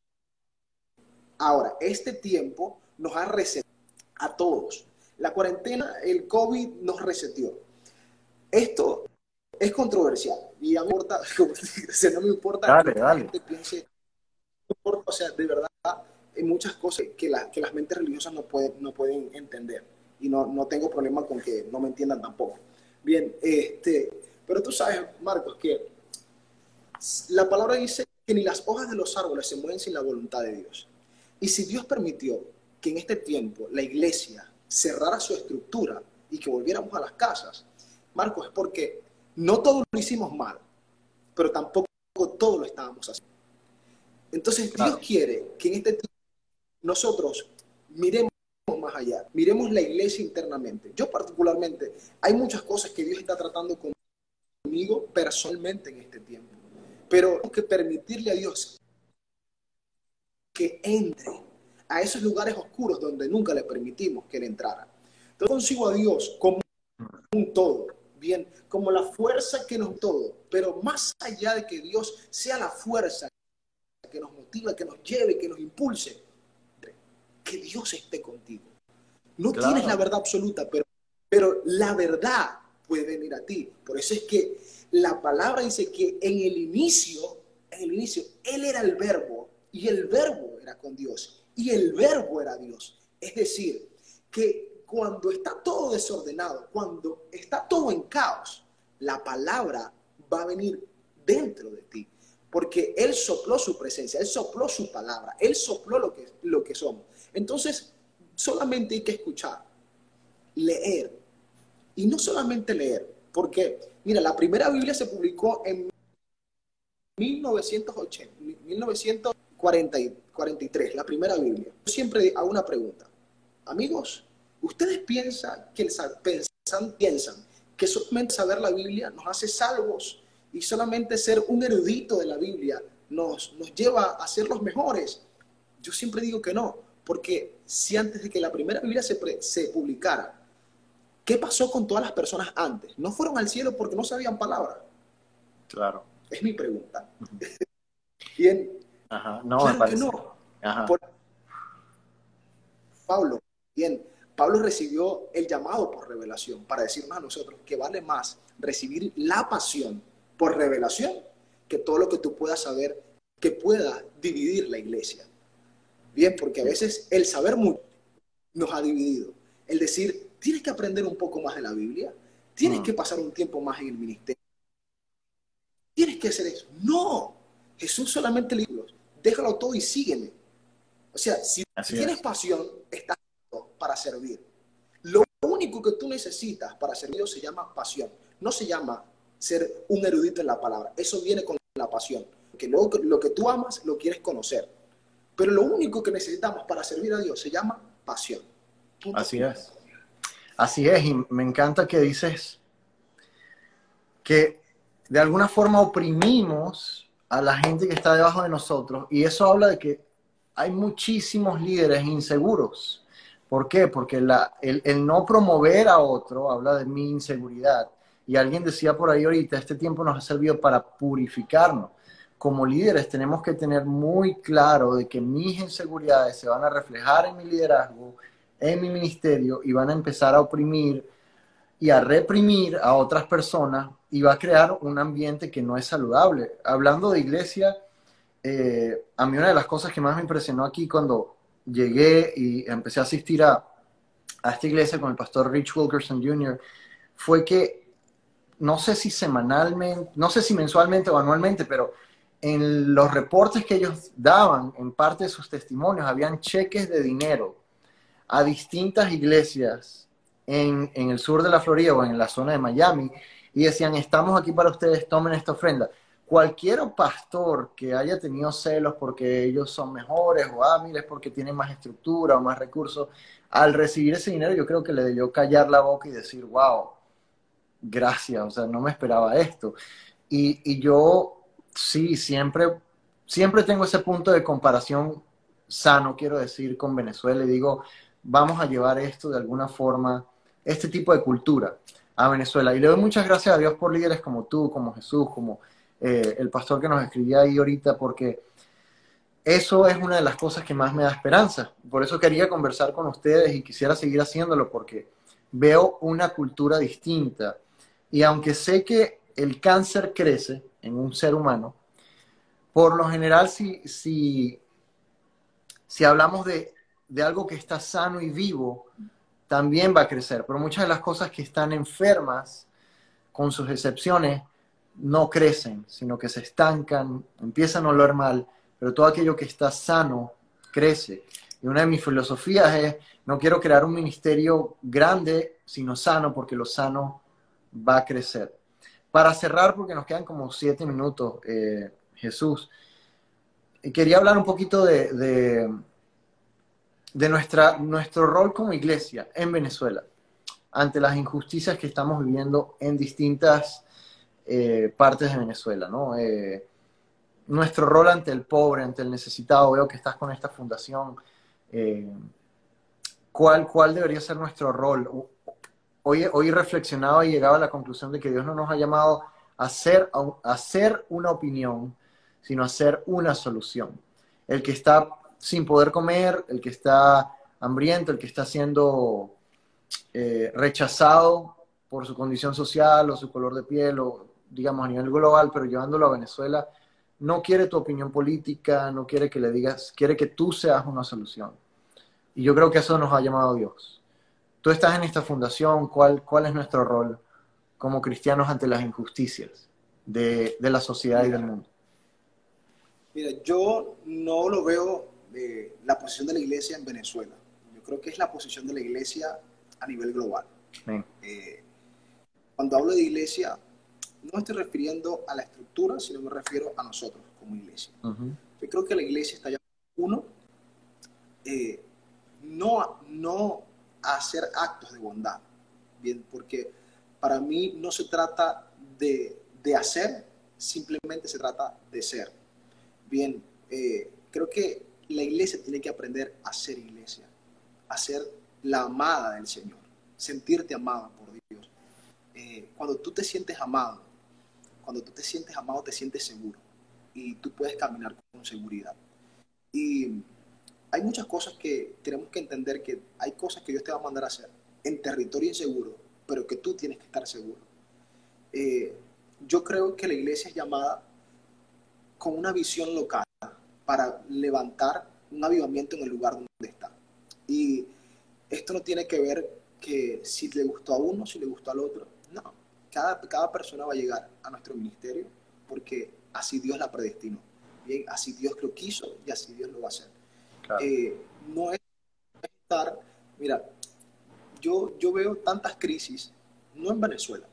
Ahora, este tiempo nos ha resetado a todos. La cuarentena, el COVID nos reseteó. Esto es controversial y a mí no me importa dale, que la gente piense, o sea, de verdad, hay muchas cosas que, que las mentes religiosas no pueden, no pueden entender y no, no tengo problema con que no me entiendan tampoco. Bien, este, pero tú sabes, Marcos, que la palabra dice que ni las hojas de los árboles se mueven sin la voluntad de Dios. Y si Dios permitió que en este tiempo la iglesia cerrara su estructura y que volviéramos a las casas, Marcos, es porque no todo lo hicimos mal, pero tampoco todo lo estábamos haciendo. Entonces Dios quiere que en este tiempo nosotros miremos más allá, miremos la iglesia internamente. Yo particularmente, hay muchas cosas que Dios está tratando conmigo personalmente en este tiempo, pero tengo que permitirle a Dios que entre a esos lugares oscuros donde nunca le permitimos que él entrara. Entonces consigo a Dios como un todo, bien, como la fuerza que nos todo, pero más allá de que Dios sea la fuerza que nos motiva, que nos lleve, que nos impulse, que Dios esté contigo. No tienes la verdad absoluta, pero, pero la verdad puede venir a ti. Por eso es que la palabra dice que en el inicio, en el inicio, Él era el verbo y el verbo era con Dios y el verbo era Dios. Es decir, que cuando está todo desordenado, cuando está todo en caos, la palabra va a venir dentro de ti. Porque Él sopló su presencia, Él sopló su palabra, Él sopló lo que, lo que somos. Entonces, solamente hay que escuchar, leer. Y no solamente leer, porque, mira, la primera Biblia se publicó en 1980, 1943, la primera Biblia. Yo siempre hago una pregunta. Amigos, ¿ustedes piensan que, piensan, piensan que solamente saber la Biblia nos hace salvos y solamente ser un erudito de la Biblia nos, nos lleva a ser los mejores? Yo siempre digo que no. Porque si antes de que la primera Biblia se, se publicara, ¿qué pasó con todas las personas antes? ¿No fueron al cielo porque no sabían palabra? Claro. Es mi pregunta. Bien. Ajá. No, claro que no. Ajá. Pablo, bien, Pablo recibió el llamado por revelación para decirnos a nosotros que vale más recibir la pasión por revelación que todo lo que tú puedas saber que pueda dividir la iglesia. Bien, porque a veces el saber mucho nos ha dividido. El decir, tienes que aprender un poco más de la Biblia, tienes mm. que pasar un tiempo más en el ministerio, tienes que hacer eso. No, Jesús solamente le dijo, déjalo todo y sígueme. O sea, si tienes pasión, estás para servir. Lo único que tú necesitas para servir se llama pasión. No se llama ser un erudito en la palabra. Eso viene con la pasión. Porque luego lo que tú amas, lo quieres conocer. Pero lo único que necesitamos para servir a Dios se llama pasión. Así es. Así es, y me encanta que dices que de alguna forma oprimimos a la gente que está debajo de nosotros y eso habla de que hay muchísimos líderes inseguros. ¿Por qué? Porque el, el, no promover a otro habla de mi inseguridad. Y alguien decía por ahí ahorita, este tiempo nos ha servido para purificarnos como líderes tenemos que tener muy claro de que mis inseguridades se van a reflejar en mi liderazgo, en mi ministerio y van a empezar a oprimir y a reprimir a otras personas y va a crear un ambiente que no es saludable. Hablando de iglesia, eh, a mí una de las cosas que más me impresionó aquí cuando llegué y empecé a asistir a, a esta iglesia con el pastor Rich Wilkerson Jr., fue que no sé si semanalmente, no sé si mensualmente o anualmente, pero en los reportes que ellos daban, en parte de sus testimonios, habían cheques de dinero a distintas iglesias en, el sur de la Florida o en la zona de Miami y decían, estamos aquí para ustedes, tomen esta ofrenda. Cualquier pastor que haya tenido celos porque ellos son mejores o hábiles porque tienen más estructura o más recursos, al recibir ese dinero yo creo que le debió callar la boca y decir, wow, gracias, o sea, no me esperaba esto. Y, y yo sí, siempre, siempre tengo ese punto de comparación sano, quiero decir, con Venezuela y digo, vamos a llevar esto de alguna forma, este tipo de cultura a Venezuela. Y le doy muchas gracias a Dios por líderes como tú, como Jesús, como eh, el pastor que nos escribía ahí ahorita, porque eso es una de las cosas que más me da esperanza. Por eso quería conversar con ustedes y quisiera seguir haciéndolo, porque veo una cultura distinta. Y aunque sé que el cáncer crece, en un ser humano, por lo general, si, si, si hablamos de, de algo que está sano y vivo, también va a crecer. Pero muchas de las cosas que están enfermas, con sus excepciones, no crecen, sino que se estancan, empiezan a oler mal, pero todo aquello que está sano crece. Y una de mis filosofías es, no quiero crear un ministerio grande, sino sano, porque lo sano va a crecer. Para cerrar, porque nos quedan como siete minutos, eh, Jesús, quería hablar un poquito de, nuestra, nuestro rol como iglesia en Venezuela, ante las injusticias que estamos viviendo en distintas eh, partes de Venezuela. Eh, nuestro rol ante el pobre, ante el necesitado, veo que estás con esta fundación. Eh, ¿cuál, ¿Cuál debería ser nuestro rol? Hoy, hoy reflexionaba y llegaba a la conclusión de que Dios no nos ha llamado a ser, a hacer una opinión, sino a ser una solución. El que está sin poder comer, el que está hambriento, el que está siendo eh, rechazado por su condición social o su color de piel, o digamos a nivel global, pero llevándolo a Venezuela, no quiere tu opinión política, no quiere que le digas, quiere que tú seas una solución. Y yo creo que eso nos ha llamado Dios. Tú estás en esta fundación, ¿cuál, cuál es nuestro rol como cristianos ante las injusticias de, de la sociedad y del mundo? Mira, yo no lo veo la posición de la iglesia en Venezuela. Yo creo que es la posición de la iglesia a nivel global. Eh, cuando hablo de iglesia, no estoy refiriendo a la estructura, sino me refiero a nosotros como iglesia. Yo creo que la iglesia está llamada, uno, eh, no, no a hacer actos de bondad, bien, porque para mí no se trata de, de hacer, simplemente se trata de ser. Bien, eh, creo que la iglesia tiene que aprender a ser iglesia, a ser la amada del Señor, sentirte amada por Dios. Eh, cuando tú te sientes amado, cuando tú te sientes amado, te sientes seguro y tú puedes caminar con seguridad. Y hay muchas cosas que tenemos que entender que hay cosas que Dios te va a mandar a hacer en territorio inseguro, pero que tú tienes que estar seguro. Eh, yo creo que la iglesia es llamada con una visión local para levantar un avivamiento en el lugar donde está. Y esto no tiene que ver que si le gustó a uno, si le gustó al otro. No, cada, cada persona va a llegar a nuestro ministerio porque así Dios la predestinó. Bien, así Dios lo quiso y así Dios lo va a hacer. Eh, no es estar, mira, yo, yo veo tantas crisis, no en Venezuela.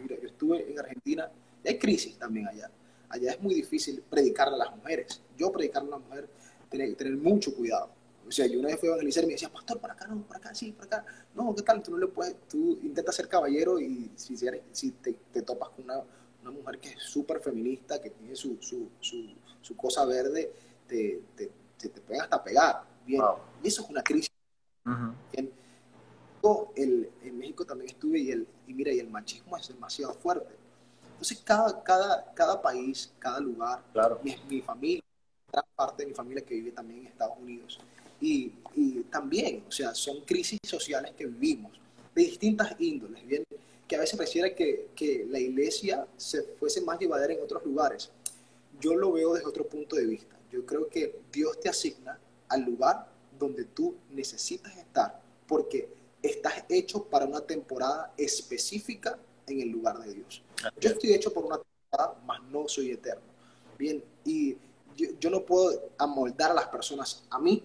Mira, yo estuve en Argentina y hay crisis también allá allá es muy difícil predicarle a las mujeres. Yo predicarle a una mujer tiene que tener mucho cuidado. O sea, yo una vez fui a evangelizar y me decía, pastor, para acá no, para acá sí, para acá. No, ¿qué tal? Tú no le puedes, tú intentas ser caballero y si, si te, te, topas con una, una, mujer que es súper feminista, que tiene su, su, su, su cosa verde, te, te, te, te hasta pegar. Bien. Y eso es una crisis. Bien. el, en México también estuve y, el, y mira, y el machismo es demasiado fuerte entonces, cada, cada, cada país, cada lugar, claro. mi, mi familia, gran parte de mi familia que vive también en Estados Unidos. Y, y, también, o sea, son crisis sociales que vivimos, de distintas índoles, bien, que a veces pareciera que, que la iglesia se fuese más llevadera en otros lugares. Yo lo veo desde otro punto de vista. Yo creo que Dios te asigna al lugar donde tú necesitas estar, porque estás hecho para una temporada específica en el lugar de Dios. Yo estoy hecho por una temporada, mas no soy eterno. Bien, y yo, no puedo amoldar a las personas a mí,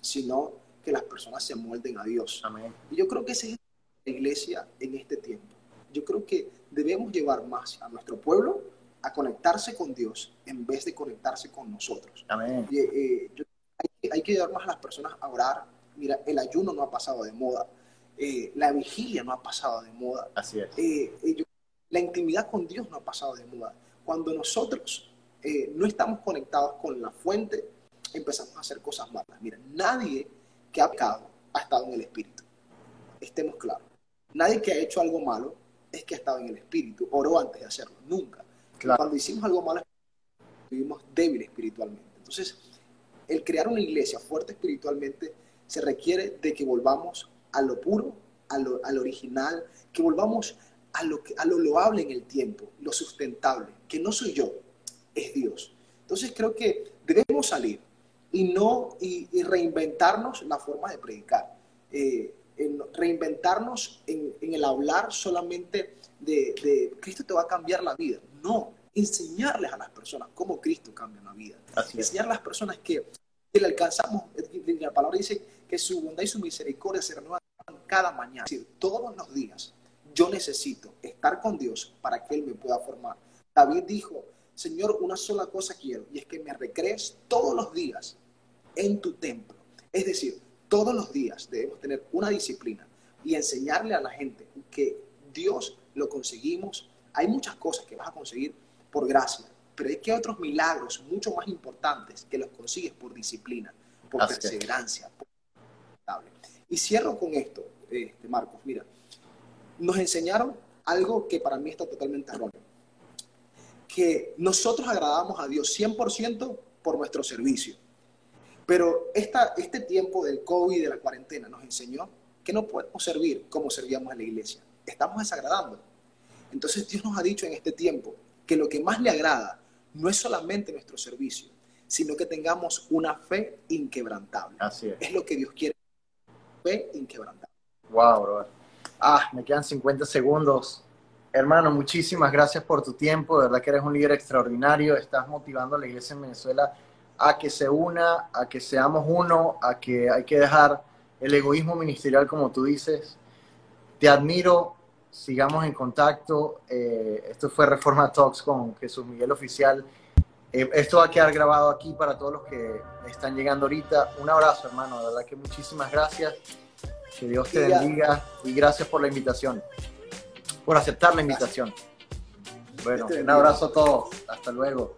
sino que las personas se amolden a Dios. Y yo creo que esa es la iglesia en este tiempo. Yo creo que debemos llevar más a nuestro pueblo a conectarse con Dios en vez de conectarse con nosotros. Amén. Eh, hay, que llevar más a las personas a orar. Mira, el ayuno no ha pasado de moda. Eh, la vigilia no ha pasado de moda. Así es. Eh, la intimidad con Dios no ha pasado de moda. Cuando nosotros eh, no estamos conectados con la fuente, empezamos a hacer cosas malas. Mira, nadie que ha pecado ha estado en el Espíritu. Estemos claros. Nadie que ha hecho algo malo es que ha estado en el Espíritu, oró antes de hacerlo, nunca. Cuando hicimos algo malo, vivimos débiles espiritualmente. Entonces, el crear una iglesia fuerte espiritualmente se requiere de que volvamos a lo puro, a lo, al original, que volvamos a lo, a lo loable en el tiempo, lo sustentable, que no soy yo, es Dios. Entonces creo que debemos salir y no y, reinventarnos la forma de predicar, eh, reinventarnos en, el hablar solamente de, Cristo te va a cambiar la vida. no, enseñarles a las personas cómo Cristo cambia una vida. Así. Enseñar a las personas que, que le alcanzamos, la palabra dice que su bondad y su misericordia se renuevan cada mañana. Es decir, todos los días yo necesito estar con Dios para que Él me pueda formar. David dijo, Señor, una sola cosa quiero y es que me recrees todos los días en tu templo. Es decir, todos los días debemos tener una disciplina y enseñarle a la gente que Dios lo conseguimos. Hay muchas cosas que vas a conseguir por gracia, pero hay que otros milagros mucho más importantes que los consigues por disciplina, por perseverancia. Y cierro con esto, este, Marcos. Mira, nos enseñaron algo que para mí está totalmente erróneo. Que nosotros agradamos a Dios 100% por nuestro servicio. Pero esta, este tiempo del COVID, de la cuarentena, nos enseñó que no podemos servir como servíamos en la iglesia. Estamos desagradando. Entonces Dios nos ha dicho en este tiempo que lo que más le agrada no es solamente nuestro servicio, sino que tengamos una fe inquebrantable. Así es. Es lo que Dios quiere. Fe inquebrantable. Wow, bro. Ah, me quedan 50 segundos. Hermano, muchísimas gracias por tu tiempo. De verdad que eres un líder extraordinario. Estás motivando a la iglesia en Venezuela a que se una, a que seamos uno, a que hay que dejar el egoísmo ministerial, como tú dices. Te admiro. Sigamos en contacto. Eh, esto fue Reforma Talks con Jesús Miguel Oficial. Esto va a quedar grabado aquí para todos los que están llegando ahorita. Un abrazo, hermano. De verdad que muchísimas gracias. Que Dios te bendiga y gracias por la invitación, por aceptar la invitación. Bueno, un abrazo a todos. Hasta luego.